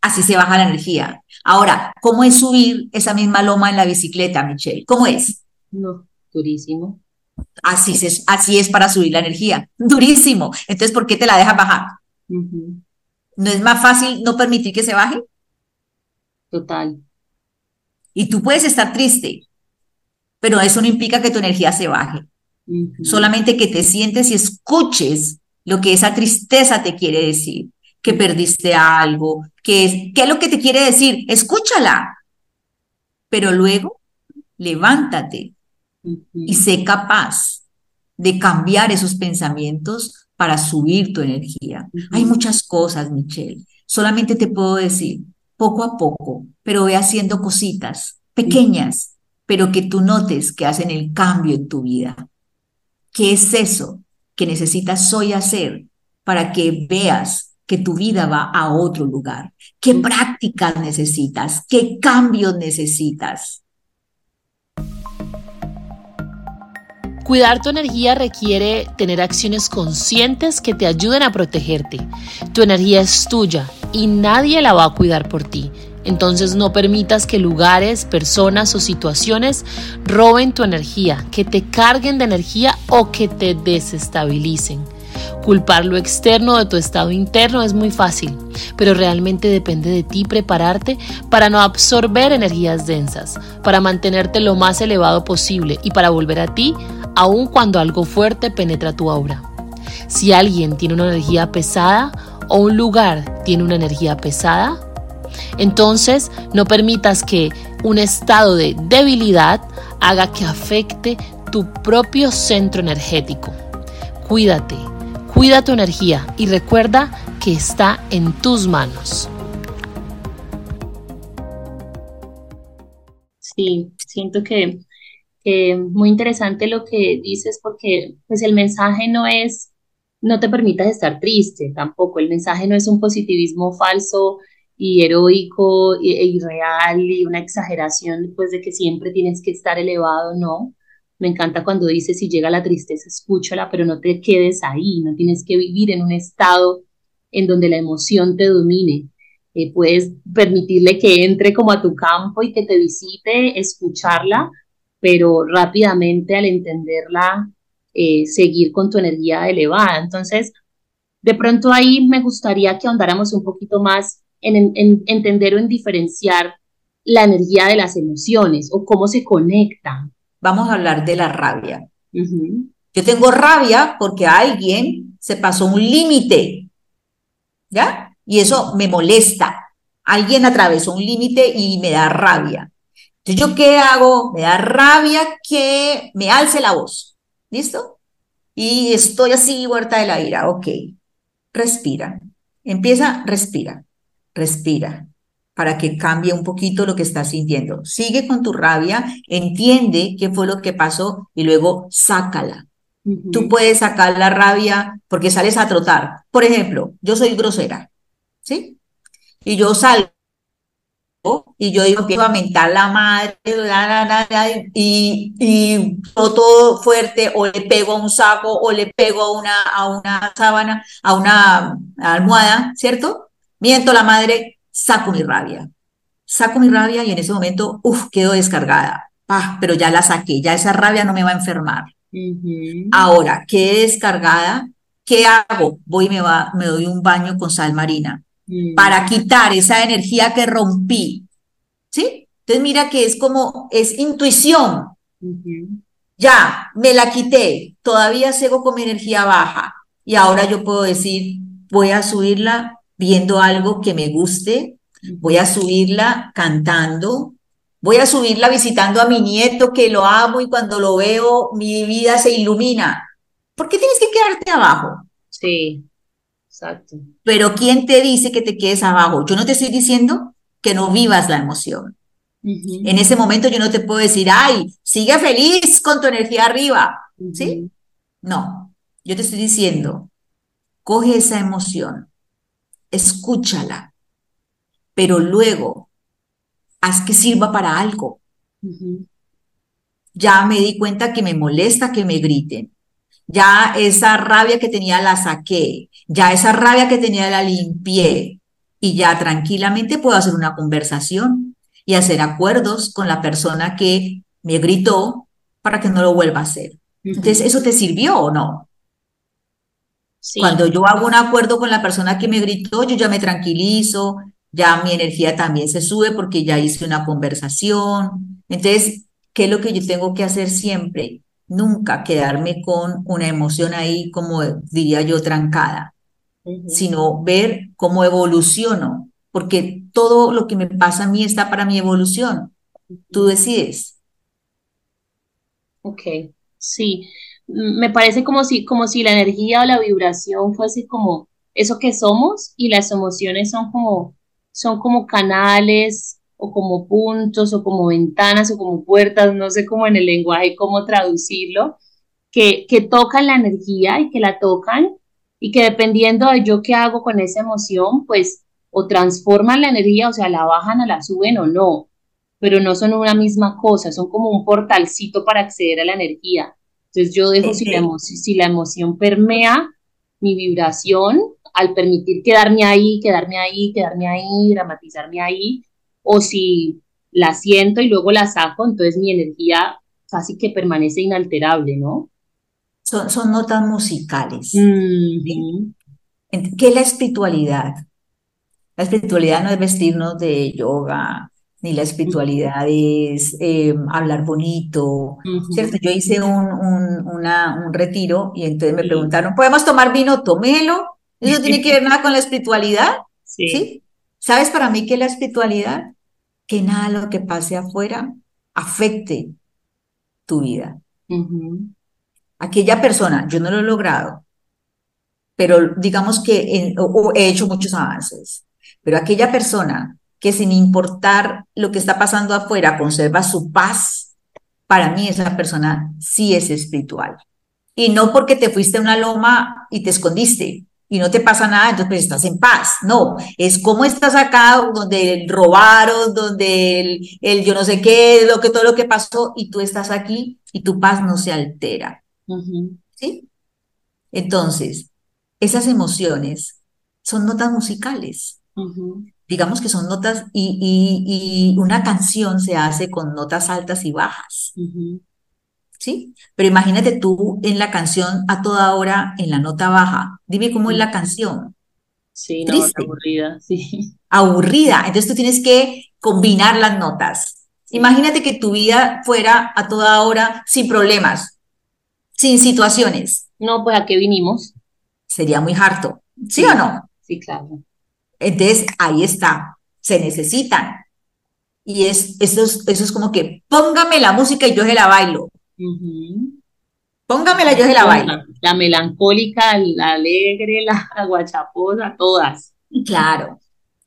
Speaker 2: Así se baja la energía. Ahora, ¿cómo es subir esa misma loma en la bicicleta, Michelle? ¿Cómo es?
Speaker 1: No, durísimo.
Speaker 2: Así es, así es para subir la energía. Durísimo. Entonces, ¿por qué te la dejas bajar? ¿No es más fácil no permitir que se baje?
Speaker 1: Total.
Speaker 2: Y tú puedes estar triste, pero eso no implica que tu energía se baje. Solamente que te sientes y escuches lo que esa tristeza te quiere decir, que perdiste algo, que es, ¿qué es lo que te quiere decir? Escúchala. Pero luego, levántate y sé capaz de cambiar esos pensamientos para subir tu energía. Hay muchas cosas, Michelle. Solamente te puedo decir, poco a poco, pero ve haciendo cositas pequeñas, pero que tú notes que hacen el cambio en tu vida. ¿Qué es eso que necesitas hoy hacer para que veas que tu vida va a otro lugar? ¿Qué prácticas necesitas? ¿Qué cambios necesitas?
Speaker 1: Cuidar tu energía requiere tener acciones conscientes que te ayuden a protegerte. Tu energía es tuya y nadie la va a cuidar por ti. Entonces no permitas que lugares, personas o situaciones roben tu energía, que te carguen de energía o que te desestabilicen.
Speaker 3: Culpar lo externo de tu estado interno es muy fácil, pero realmente depende de ti prepararte para no absorber energías densas, para mantenerte lo más elevado posible y para volver a ti aun cuando algo fuerte penetra tu aura. Si alguien tiene una energía pesada o un lugar tiene una energía pesada, entonces no permitas que un estado de debilidad haga que afecte tu propio centro energético. Cuídate, cuida tu energía y recuerda que está en tus manos.
Speaker 1: Sí, siento que, muy interesante lo que dices porque pues el mensaje no es no te permitas estar triste tampoco, el mensaje no es un positivismo falso y heroico e, irreal y una exageración pues de que siempre tienes que estar elevado, no. Me encanta cuando dices si llega la tristeza, escúchala, pero no te quedes ahí, no tienes que vivir en un estado en donde la emoción te domine. Eh, puedes permitirle que entre como a tu campo y que te visite, escucharla, pero rápidamente al entenderla, eh, seguir con tu energía elevada. Entonces, de pronto ahí me gustaría que ahondáramos un poquito más en, entender o en diferenciar la energía de las emociones o cómo se conectan.
Speaker 2: Vamos a hablar de la rabia. Yo tengo rabia porque alguien se pasó un límite, ¿ya? Y eso me molesta. Alguien atravesó un límite y me da rabia. Entonces, ¿yo qué hago? Me da rabia que me alce la voz. ¿Listo? Y estoy así, huerta de la ira. Ok. Respira. Empieza, respira respira para que cambie un poquito lo que estás sintiendo. Sigue con tu rabia, entiende qué fue lo que pasó y luego sácala. Tú puedes sacar la rabia porque sales a trotar. Por ejemplo, yo soy grosera, ¿sí? Y yo salgo y yo digo, empiezo a mentar la madre, y, y todo fuerte, o le pego a un saco, o le pego a una, a una sábana, a una almohada, ¿cierto? Miento la madre, saco mi rabia. Saco mi rabia y en ese momento, uff, quedo descargada. Ah, pero ya la saqué, ya esa rabia no me va a enfermar. Ahora, quedé descargada, ¿qué hago? Voy y me, va, me doy un baño con sal marina mm. para quitar esa energía que rompí. ¿Sí? Entonces mira que es como, es intuición. Ya, me la quité, todavía sigo con mi energía baja y ahora yo puedo decir, voy a subirla viendo algo que me guste, voy a subirla cantando, voy a subirla visitando a mi nieto que lo amo y cuando lo veo mi vida se ilumina. ¿Por qué tienes que quedarte abajo?
Speaker 1: Sí, exacto.
Speaker 2: Pero ¿quién te dice que te quedes abajo? Yo no te estoy diciendo que no vivas la emoción. En ese momento yo no te puedo decir, ay, sigue feliz con tu energía arriba, ¿sí? No, yo te estoy diciendo, coge esa emoción, escúchala, pero luego haz que sirva para algo. Ya me di cuenta que me molesta que me griten. Ya esa rabia que tenía la saqué. Ya esa rabia que tenía la limpié. Y ya tranquilamente puedo hacer una conversación y hacer acuerdos con la persona que me gritó para que no lo vuelva a hacer. Entonces, ¿eso te sirvió o no? Cuando yo hago un acuerdo con la persona que me gritó, yo ya me tranquilizo, ya mi energía también se sube porque ya hice una conversación. Entonces, ¿qué es lo que yo tengo que hacer siempre? Nunca quedarme con una emoción ahí, como diría yo, trancada, sino ver cómo evoluciono, porque todo lo que me pasa a mí está para mi evolución. Tú decides.
Speaker 1: Ok, sí me parece como si, como si la energía o la vibración fuese como eso que somos y las emociones son como, son como canales o como puntos o como ventanas o como puertas, no sé cómo en el lenguaje cómo traducirlo, que, que tocan la energía y que la tocan y que dependiendo de yo qué hago con esa emoción, pues o transforman la energía, o sea, la bajan o la suben o no, pero no son una misma cosa, son como un portalcito para acceder a la energía. Entonces yo dejo si, la emoción, si la emoción permea mi vibración, al permitir quedarme ahí, quedarme ahí, quedarme ahí, dramatizarme ahí, o si la siento y luego la saco, entonces mi energía casi que permanece inalterable, ¿no?
Speaker 2: son, son notas musicales. ¿Qué es la espiritualidad? La espiritualidad no es vestirnos de yoga, ni la espiritualidad es eh, hablar bonito, ¿cierto? Yo hice un, un, una- un retiro y entonces me preguntaron, ¿podemos tomar vino? Tomélo. Eso no tiene que ver nada con la espiritualidad,
Speaker 1: sí.
Speaker 2: ¿sí? ¿Sabes para mí qué es la espiritualidad? Que nada de lo que pase afuera afecte tu vida. Aquella persona, yo no lo he logrado, pero digamos que en- o- o he hecho muchos avances, pero aquella persona que sin importar lo que está pasando afuera conserva su paz, para mí esa persona sí es espiritual. Y no porque te fuiste a una loma y te escondiste y no te pasa nada, entonces pues, estás en paz. No, es como estás acá donde robaron, donde el, el yo no sé qué, lo que todo lo que pasó y tú estás aquí y tu paz no se altera, ¿sí? Entonces, esas emociones son notas musicales. Digamos que son notas y, y, y una canción se hace con notas altas y bajas. ¿sí? Pero imagínate tú en la canción a toda hora en la nota baja. Dime cómo es la canción.
Speaker 1: Sí, no, aburrida, sí.
Speaker 2: aburrida. Entonces tú tienes que combinar las notas. Imagínate que tu vida fuera a toda hora sin problemas, sin situaciones.
Speaker 1: No, pues ¿a qué vinimos?
Speaker 2: Sería muy harto, ¿sí
Speaker 1: Sí,
Speaker 2: o no?
Speaker 1: sí, claro.
Speaker 2: Entonces, ahí está, se necesitan. Y es, eso es, eso es como que póngame la música y yo se la bailo.
Speaker 1: Ujú.
Speaker 2: Póngamela, yo se la bailo.
Speaker 1: Todas, La melancólica, la alegre, la guachaposa, todas.
Speaker 2: Claro.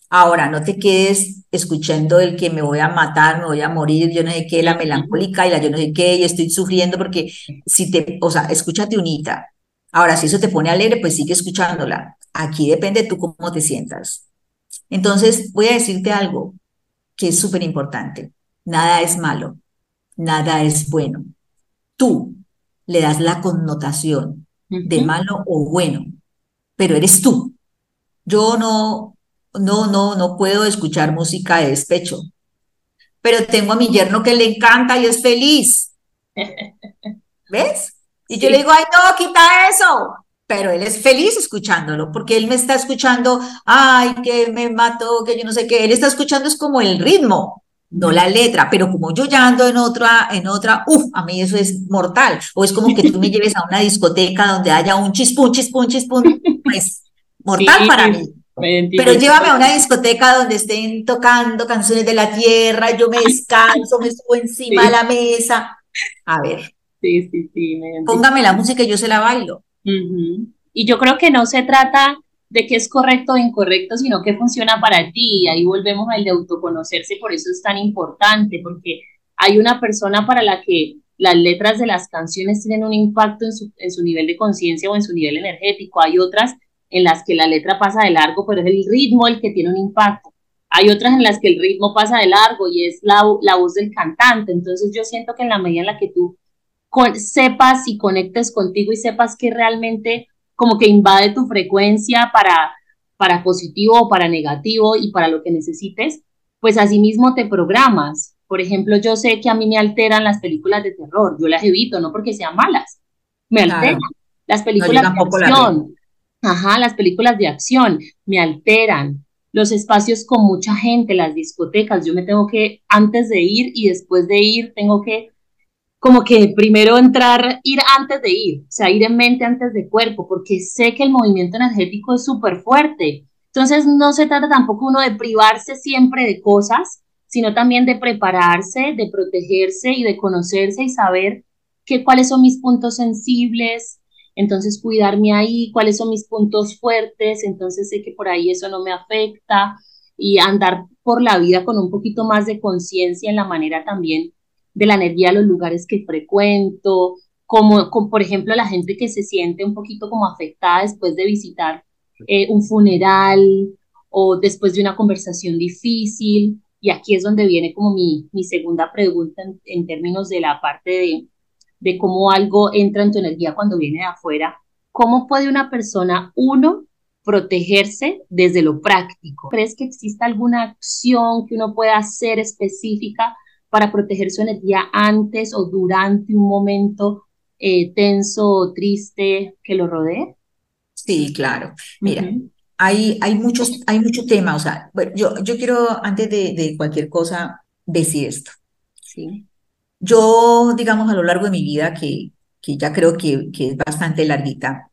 Speaker 2: Ahora, no te quedes escuchando el que me voy a matar, me voy a morir, yo no sé qué, la melancólica y la yo no sé qué, y estoy sufriendo porque si te, o sea, escúchate unita. Ahora, si eso te pone alegre, pues sigue escuchándola. Aquí depende tú cómo te sientas. Entonces, voy a decirte algo que es súper importante. Nada es malo, nada es bueno. Tú le das la connotación de malo o bueno, pero eres tú. Yo no, no, no, no puedo escuchar música de despecho, pero tengo a mi yerno que le encanta y es feliz, ¿ves? Y yo le digo, ay, no, quita eso. Pero él es feliz escuchándolo, porque él me está escuchando, ay, que me mató, que yo no sé qué. Él está escuchando es como el ritmo, no la letra. Pero como yo ya ando en otra, en otra, uff, a mí eso es mortal. O es como que tú me lleves a una discoteca donde haya un chispún, chispún, chispún, pues mortal para
Speaker 1: Sí,
Speaker 2: mí.
Speaker 1: me
Speaker 2: Pero llévame a una discoteca donde estén tocando canciones de la tierra, yo me descanso, me subo encima de
Speaker 1: Sí,
Speaker 2: la mesa. A ver,
Speaker 1: sí, sí, sí, me
Speaker 2: póngame la música y yo se la bailo.
Speaker 1: Ujú. Y yo creo que no se trata de qué es correcto o incorrecto, sino qué funciona para ti. Y ahí volvemos al de autoconocerse, por eso es tan importante, porque hay una persona para la que las letras de las canciones tienen un impacto en su, en su nivel de conciencia o en su nivel energético. Hay otras en las que la letra pasa de largo, pero es el ritmo el que tiene un impacto. Hay otras en las que el ritmo pasa de largo y es la, la voz del cantante. Entonces yo siento que en la medida en la que tú con, sepas y conectes contigo y sepas que realmente como que invade tu frecuencia para, para positivo o para negativo y para lo que necesites, pues así mismo te programas. Por ejemplo, yo sé que a mí me alteran las películas de terror, yo las evito, no porque sean malas, me alteran. Las
Speaker 2: no,
Speaker 1: películas de
Speaker 2: la
Speaker 1: acción, ajá, las películas de acción me alteran. Los espacios con mucha gente, las discotecas, yo me tengo que, antes de ir y después de ir, tengo que como que primero entrar, ir antes de ir, o sea, ir en mente antes de cuerpo, porque sé que el movimiento energético es súper fuerte. Entonces, no se trata tampoco uno de privarse siempre de cosas, sino también de prepararse, de protegerse y de conocerse y saber que, cuáles son mis puntos sensibles, entonces cuidarme ahí, cuáles son mis puntos fuertes, entonces sé que por ahí eso no me afecta y andar por la vida con un poquito más de conciencia en la manera también de la energía de los lugares que frecuento, como, por ejemplo la gente que se siente un poquito como afectada después de visitar eh, un funeral o después de una conversación difícil. Y aquí es donde viene como mi, mi segunda pregunta en, en, términos de la parte de, de cómo algo entra en tu energía cuando viene de afuera. ¿Cómo puede una persona, uno, protegerse desde lo práctico? ¿Crees que existe alguna acción que uno pueda hacer específica para proteger su energía antes o durante un momento
Speaker 4: eh, tenso o triste que lo rodee?
Speaker 2: Sí, claro. Mira, hay, hay, muchos, hay mucho tema. O sea, yo, yo quiero, antes de, de cualquier cosa, decir esto.
Speaker 4: Sí.
Speaker 2: Yo, digamos, a lo largo de mi vida, que, que ya creo que, que es bastante larguita,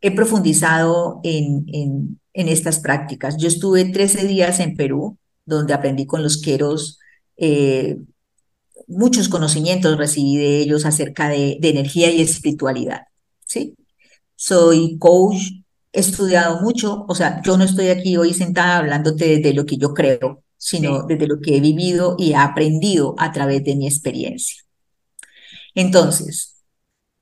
Speaker 2: he profundizado en, en, en, estas prácticas. Yo estuve 13 días en Perú, donde aprendí con los queros eh, muchos conocimientos recibí de ellos acerca de, de, energía y espiritualidad, ¿sí? Soy coach, he estudiado mucho, o sea, yo no estoy aquí hoy sentada hablándote de lo que yo creo, sino sí. desde lo que he vivido y he aprendido a través de mi experiencia. Entonces,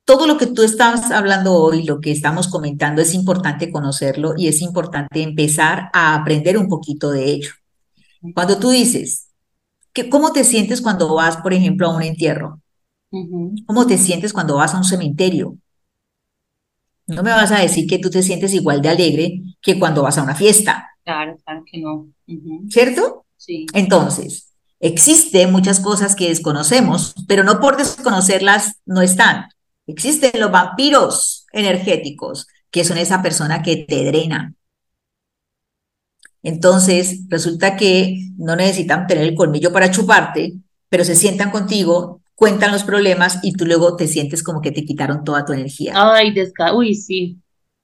Speaker 2: todo lo que tú estás hablando hoy, lo que estamos comentando, es importante conocerlo y es importante empezar a aprender un poquito de ello. Cuando tú dices, que, ¿cómo te sientes cuando vas, por ejemplo, a un entierro? Uh -huh. ¿Cómo te sientes cuando vas a un cementerio? No me vas a decir que tú te sientes igual de alegre que cuando vas a una fiesta.
Speaker 4: Claro, claro que no. Uh -huh.
Speaker 2: ¿Cierto?
Speaker 4: Sí.
Speaker 2: Entonces, existen muchas cosas que desconocemos, pero no por desconocerlas no están. Existen los vampiros energéticos, que son esa persona que te drena. Entonces, resulta que no necesitan tener el colmillo para chuparte, pero se sientan contigo, cuentan los problemas y tú luego te sientes como que te quitaron toda tu energía.
Speaker 4: Ay, desca uy, sí.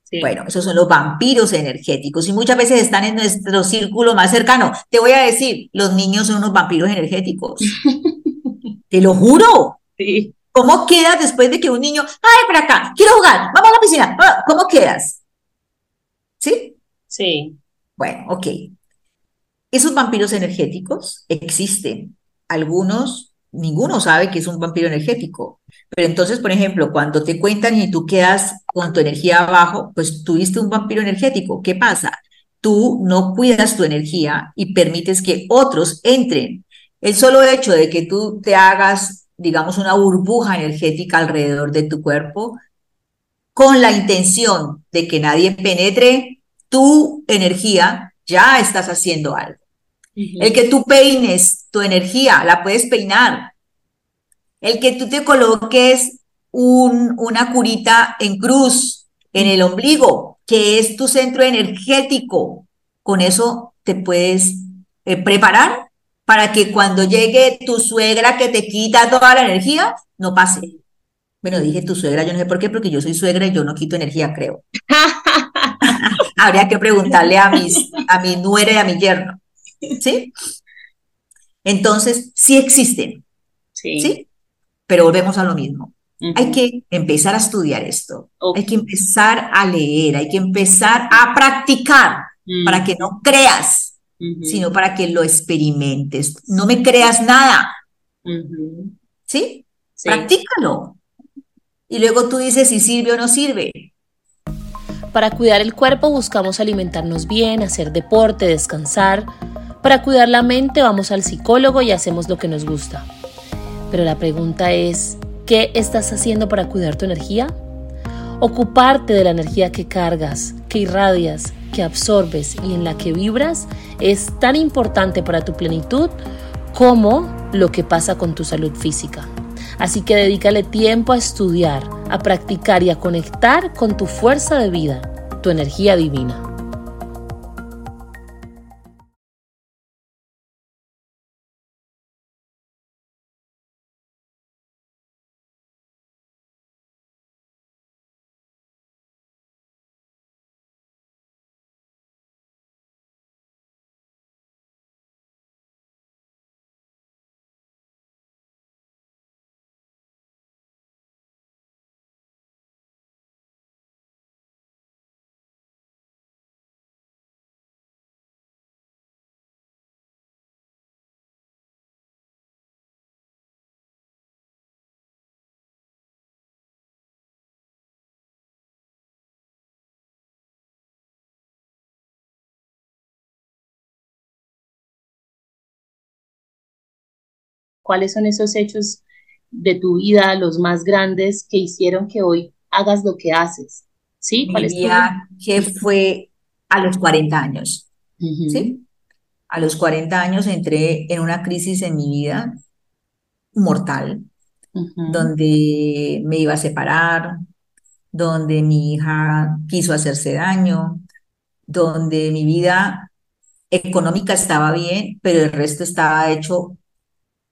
Speaker 4: sí.
Speaker 2: Bueno, esos son los vampiros energéticos y muchas veces están en nuestro círculo más cercano. Te voy a decir, los niños son unos vampiros energéticos. Te lo juro.
Speaker 4: Sí.
Speaker 2: ¿Cómo quedas después de que un niño, ay, para acá, quiero jugar, vamos a la piscina? ¿Cómo quedas? ¿Sí?
Speaker 4: Sí.
Speaker 2: Bueno, ok. Esos vampiros energéticos existen. Algunos, ninguno sabe que es un vampiro energético. Pero entonces, por ejemplo, cuando te cuentan y tú quedas con tu energía abajo, pues tuviste un vampiro energético. ¿Qué pasa? Tú no cuidas tu energía y permites que otros entren. El solo hecho de que tú te hagas digamos, una burbuja energética alrededor de tu cuerpo con la intención de que nadie penetre tu energía, ya estás haciendo algo. Uh -huh. El que tú peines tu energía, la puedes peinar. El que tú te coloques un, una curita en cruz en el ombligo, que es tu centro energético, con eso te puedes eh, preparar para que cuando llegue tu suegra que te quita toda la energía, no pase. Bueno, dije tu suegra, yo no sé por qué, porque yo soy suegra y yo no quito energía, creo. Habría que preguntarle a, mis, a mi nuera y a mi yerno. ¿Sí? Entonces, sí existen.
Speaker 4: Sí.
Speaker 2: ¿Sí? Pero volvemos a lo mismo. Uh -huh. Hay que empezar a estudiar esto. Okay. Hay que empezar a leer, hay que empezar a practicar uh -huh. para que no creas Uh -huh. sino para que lo experimentes. No me creas nada. ¿Sí? ¿Sí? Practícalo. Y luego tú dices si sirve o no sirve.
Speaker 1: Para cuidar el cuerpo buscamos alimentarnos bien, hacer deporte, descansar. Para cuidar la mente vamos al psicólogo y hacemos lo que nos gusta. Pero la pregunta es, ¿qué estás haciendo para cuidar tu energía? Ocuparte de la energía que cargas, que irradias, que absorbes y en la que vibras es tan importante para tu plenitud como lo que pasa con tu salud física. Así que dedícale tiempo a estudiar, a practicar y a conectar con tu fuerza de vida, tu energía divina.
Speaker 4: Cuáles son esos hechos de tu vida, los más grandes, que hicieron que hoy hagas lo que haces. ¿Sí?
Speaker 2: ¿Cuál tu... que fue a los 40 años. Uh -huh. ¿Sí? A los 40 años entré en una crisis en mi vida mortal. donde me iba a separar, donde mi hija quiso hacerse daño, donde mi vida económica estaba bien, pero el resto estaba hecho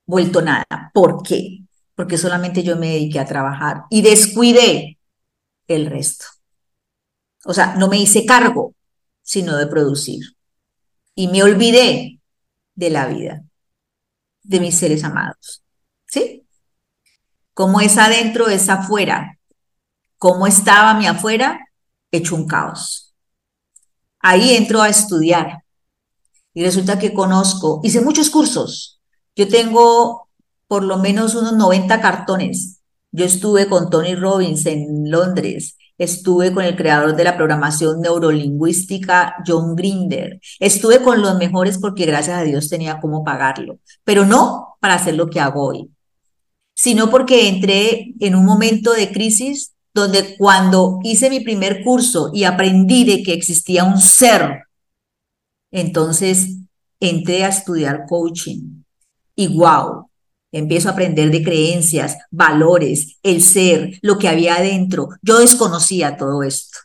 Speaker 2: vuelto nada. ¿Por qué? Porque solamente yo me dediqué a trabajar y descuidé el resto. O sea, no me hice cargo, sino de producir. Y me olvidé de la vida, de mis seres amados. ¿Sí? Como es adentro, es afuera. Como estaba mi afuera, hecho un caos. Ahí entro a estudiar. Y resulta que conozco, hice muchos cursos. Yo tengo por lo menos unos 90 cartones. Yo estuve con Tony Robbins en Londres, estuve con el creador de la programación neurolingüística, John Grinder, estuve con los mejores porque gracias a Dios tenía cómo pagarlo, pero no para hacer lo que hago hoy, sino porque entré en un momento de crisis donde cuando hice mi primer curso y aprendí de que existía un ser, entonces entré a estudiar coaching y wow, Empiezo a aprender de creencias, valores, el ser, lo que había adentro. Yo desconocía todo esto,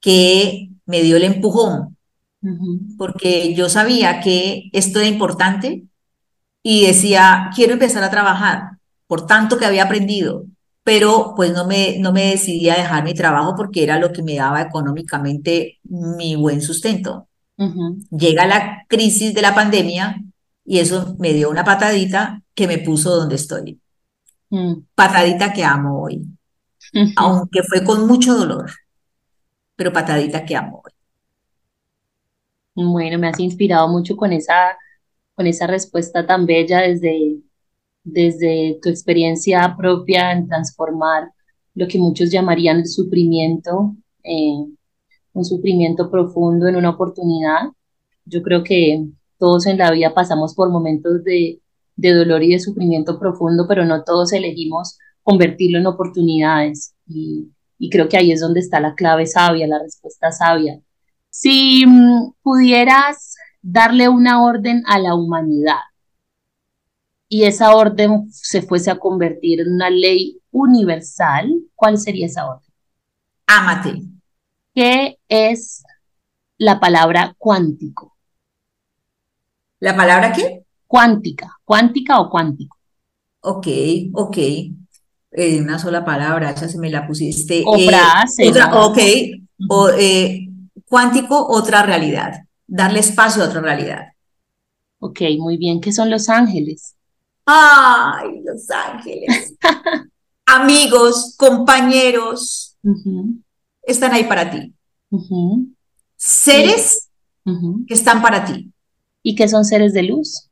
Speaker 2: que me dio el empujón, porque yo sabía que esto era importante y decía, quiero empezar a trabajar por tanto que había aprendido, pero pues no me, no me decidí a dejar mi trabajo porque era lo que me daba económicamente mi buen sustento. Llega la crisis de la pandemia y eso me dio una patadita que me puso donde estoy. Mm. Patadita que amo hoy, aunque fue con mucho dolor, pero patadita que amo hoy.
Speaker 1: Bueno, me has inspirado mucho con esa, con esa respuesta tan bella desde, desde tu experiencia propia en transformar lo que muchos llamarían el sufrimiento, eh, un sufrimiento profundo en una oportunidad. Yo creo que todos en la vida pasamos por momentos de, dolor y de sufrimiento profundo, pero no todos elegimos convertirlo en oportunidades. Y, creo que ahí es donde está la clave sabia, la respuesta sabia. Si mm, pudieras darle una orden a la humanidad y esa orden se fuese a convertir en una ley universal, ¿cuál sería esa orden?
Speaker 2: Ámate.
Speaker 1: ¿Qué es la palabra cuántico?
Speaker 2: ¿La palabra qué?
Speaker 1: Cuántica, cuántica o cuántico.
Speaker 2: Ok, ok. Eh, una sola palabra, esa se me la pusiste.
Speaker 1: O eh, frase.
Speaker 2: ok, o, eh, cuántico, otra realidad. Darle espacio a otra realidad.
Speaker 1: Ok, muy bien. ¿Qué son los ángeles?
Speaker 2: Ay, los ángeles. Amigos, compañeros, están ahí para ti. Seres que están para ti.
Speaker 1: ¿Y qué son seres de luz?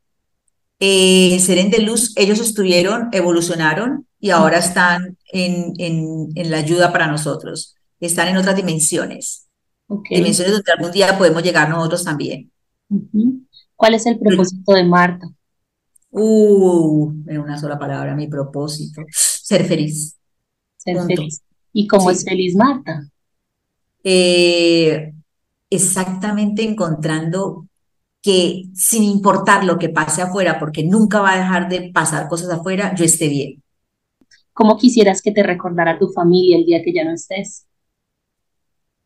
Speaker 2: Eh, seres de luz, ellos estuvieron, evolucionaron y ahora están en, en, la ayuda para nosotros. Están en otras dimensiones. Dimensiones donde algún día podemos llegar nosotros también.
Speaker 1: ¿Cuál es el propósito de Marta?
Speaker 2: Uh, en una sola palabra, mi propósito. Ser feliz.
Speaker 1: Ser feliz. ¿Y cómo es feliz Marta?
Speaker 2: Eh, exactamente encontrando que sin importar lo que pase afuera, porque nunca va a dejar de pasar cosas afuera, yo esté bien.
Speaker 1: ¿Cómo quisieras que te recordara tu familia el día que ya no estés?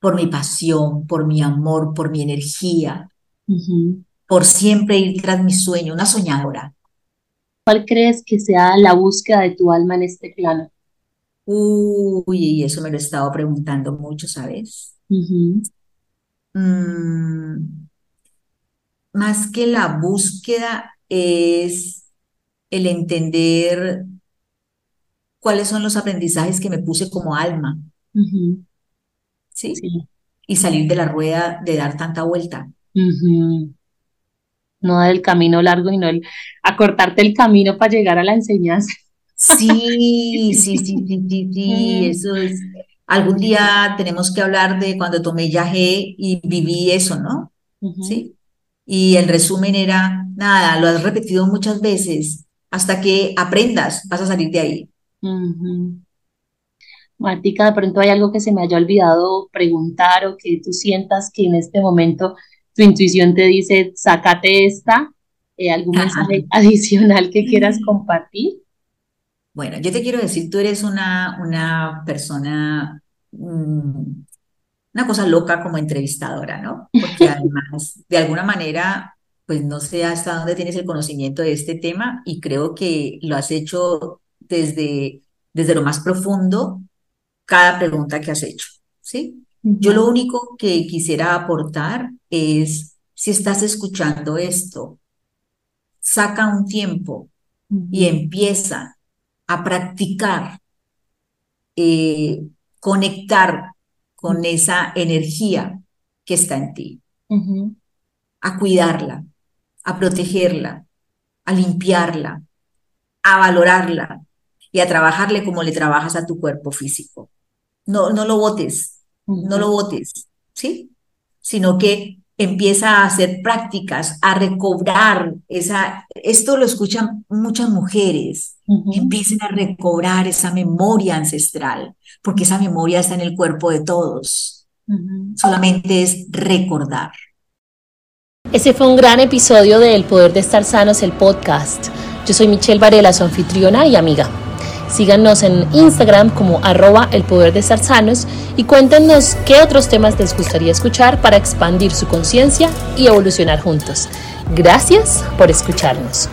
Speaker 2: Por mi pasión, por mi amor, por mi energía, por siempre ir tras mi sueño, una soñadora.
Speaker 1: ¿Cuál crees que sea la búsqueda de tu alma en este plano?
Speaker 2: Uy, eso me lo he estado preguntando mucho, ¿sabes? Más que la búsqueda es el entender cuáles son los aprendizajes que me puse como alma. ¿Sí? Y salir de la rueda de dar tanta vuelta.
Speaker 1: No del camino largo, sino el acortarte el camino para llegar a la enseñanza.
Speaker 2: Sí, sí, sí, sí, sí, eso es. Algún día tenemos que hablar de cuando tomé viaje y viví eso, ¿no? Sí. Y el resumen era, nada, lo has repetido muchas veces hasta que aprendas, vas a salir de ahí.
Speaker 1: Martica, de pronto hay algo que se me haya olvidado preguntar o que tú sientas que en este momento tu intuición te dice, sácate esta, eh, algún mensaje adicional que quieras compartir.
Speaker 2: Bueno, yo te quiero decir, tú eres una, una persona, mm, una cosa loca como entrevistadora, ¿no? Porque además, de alguna manera, pues no sé hasta dónde tienes el conocimiento de este tema y creo que lo has hecho desde, desde lo más profundo, cada pregunta que has hecho, ¿sí? Yo lo único que quisiera aportar es, si estás escuchando esto, saca un tiempo y empieza a practicar, eh, conectar con esa energía que está en ti, a cuidarla, a protegerla, a limpiarla, a valorarla y a trabajarle como le trabajas a tu cuerpo físico. No, no lo botes, no lo botes, ¿sí? Sino que empieza a hacer prácticas, a recobrar esa, esto lo escuchan muchas mujeres, empiecen a recobrar esa memoria ancestral, porque esa memoria está en el cuerpo de todos. Solamente es recordar.
Speaker 1: Ese fue un gran episodio de El Poder de Estar Sanos, el podcast. Yo soy Michelle Varela, su anfitriona y amiga. Síganos en Instagram como arroba el poder de estar sanos y cuéntenos qué otros temas les gustaría escuchar para expandir su conciencia y evolucionar juntos. Gracias por escucharnos.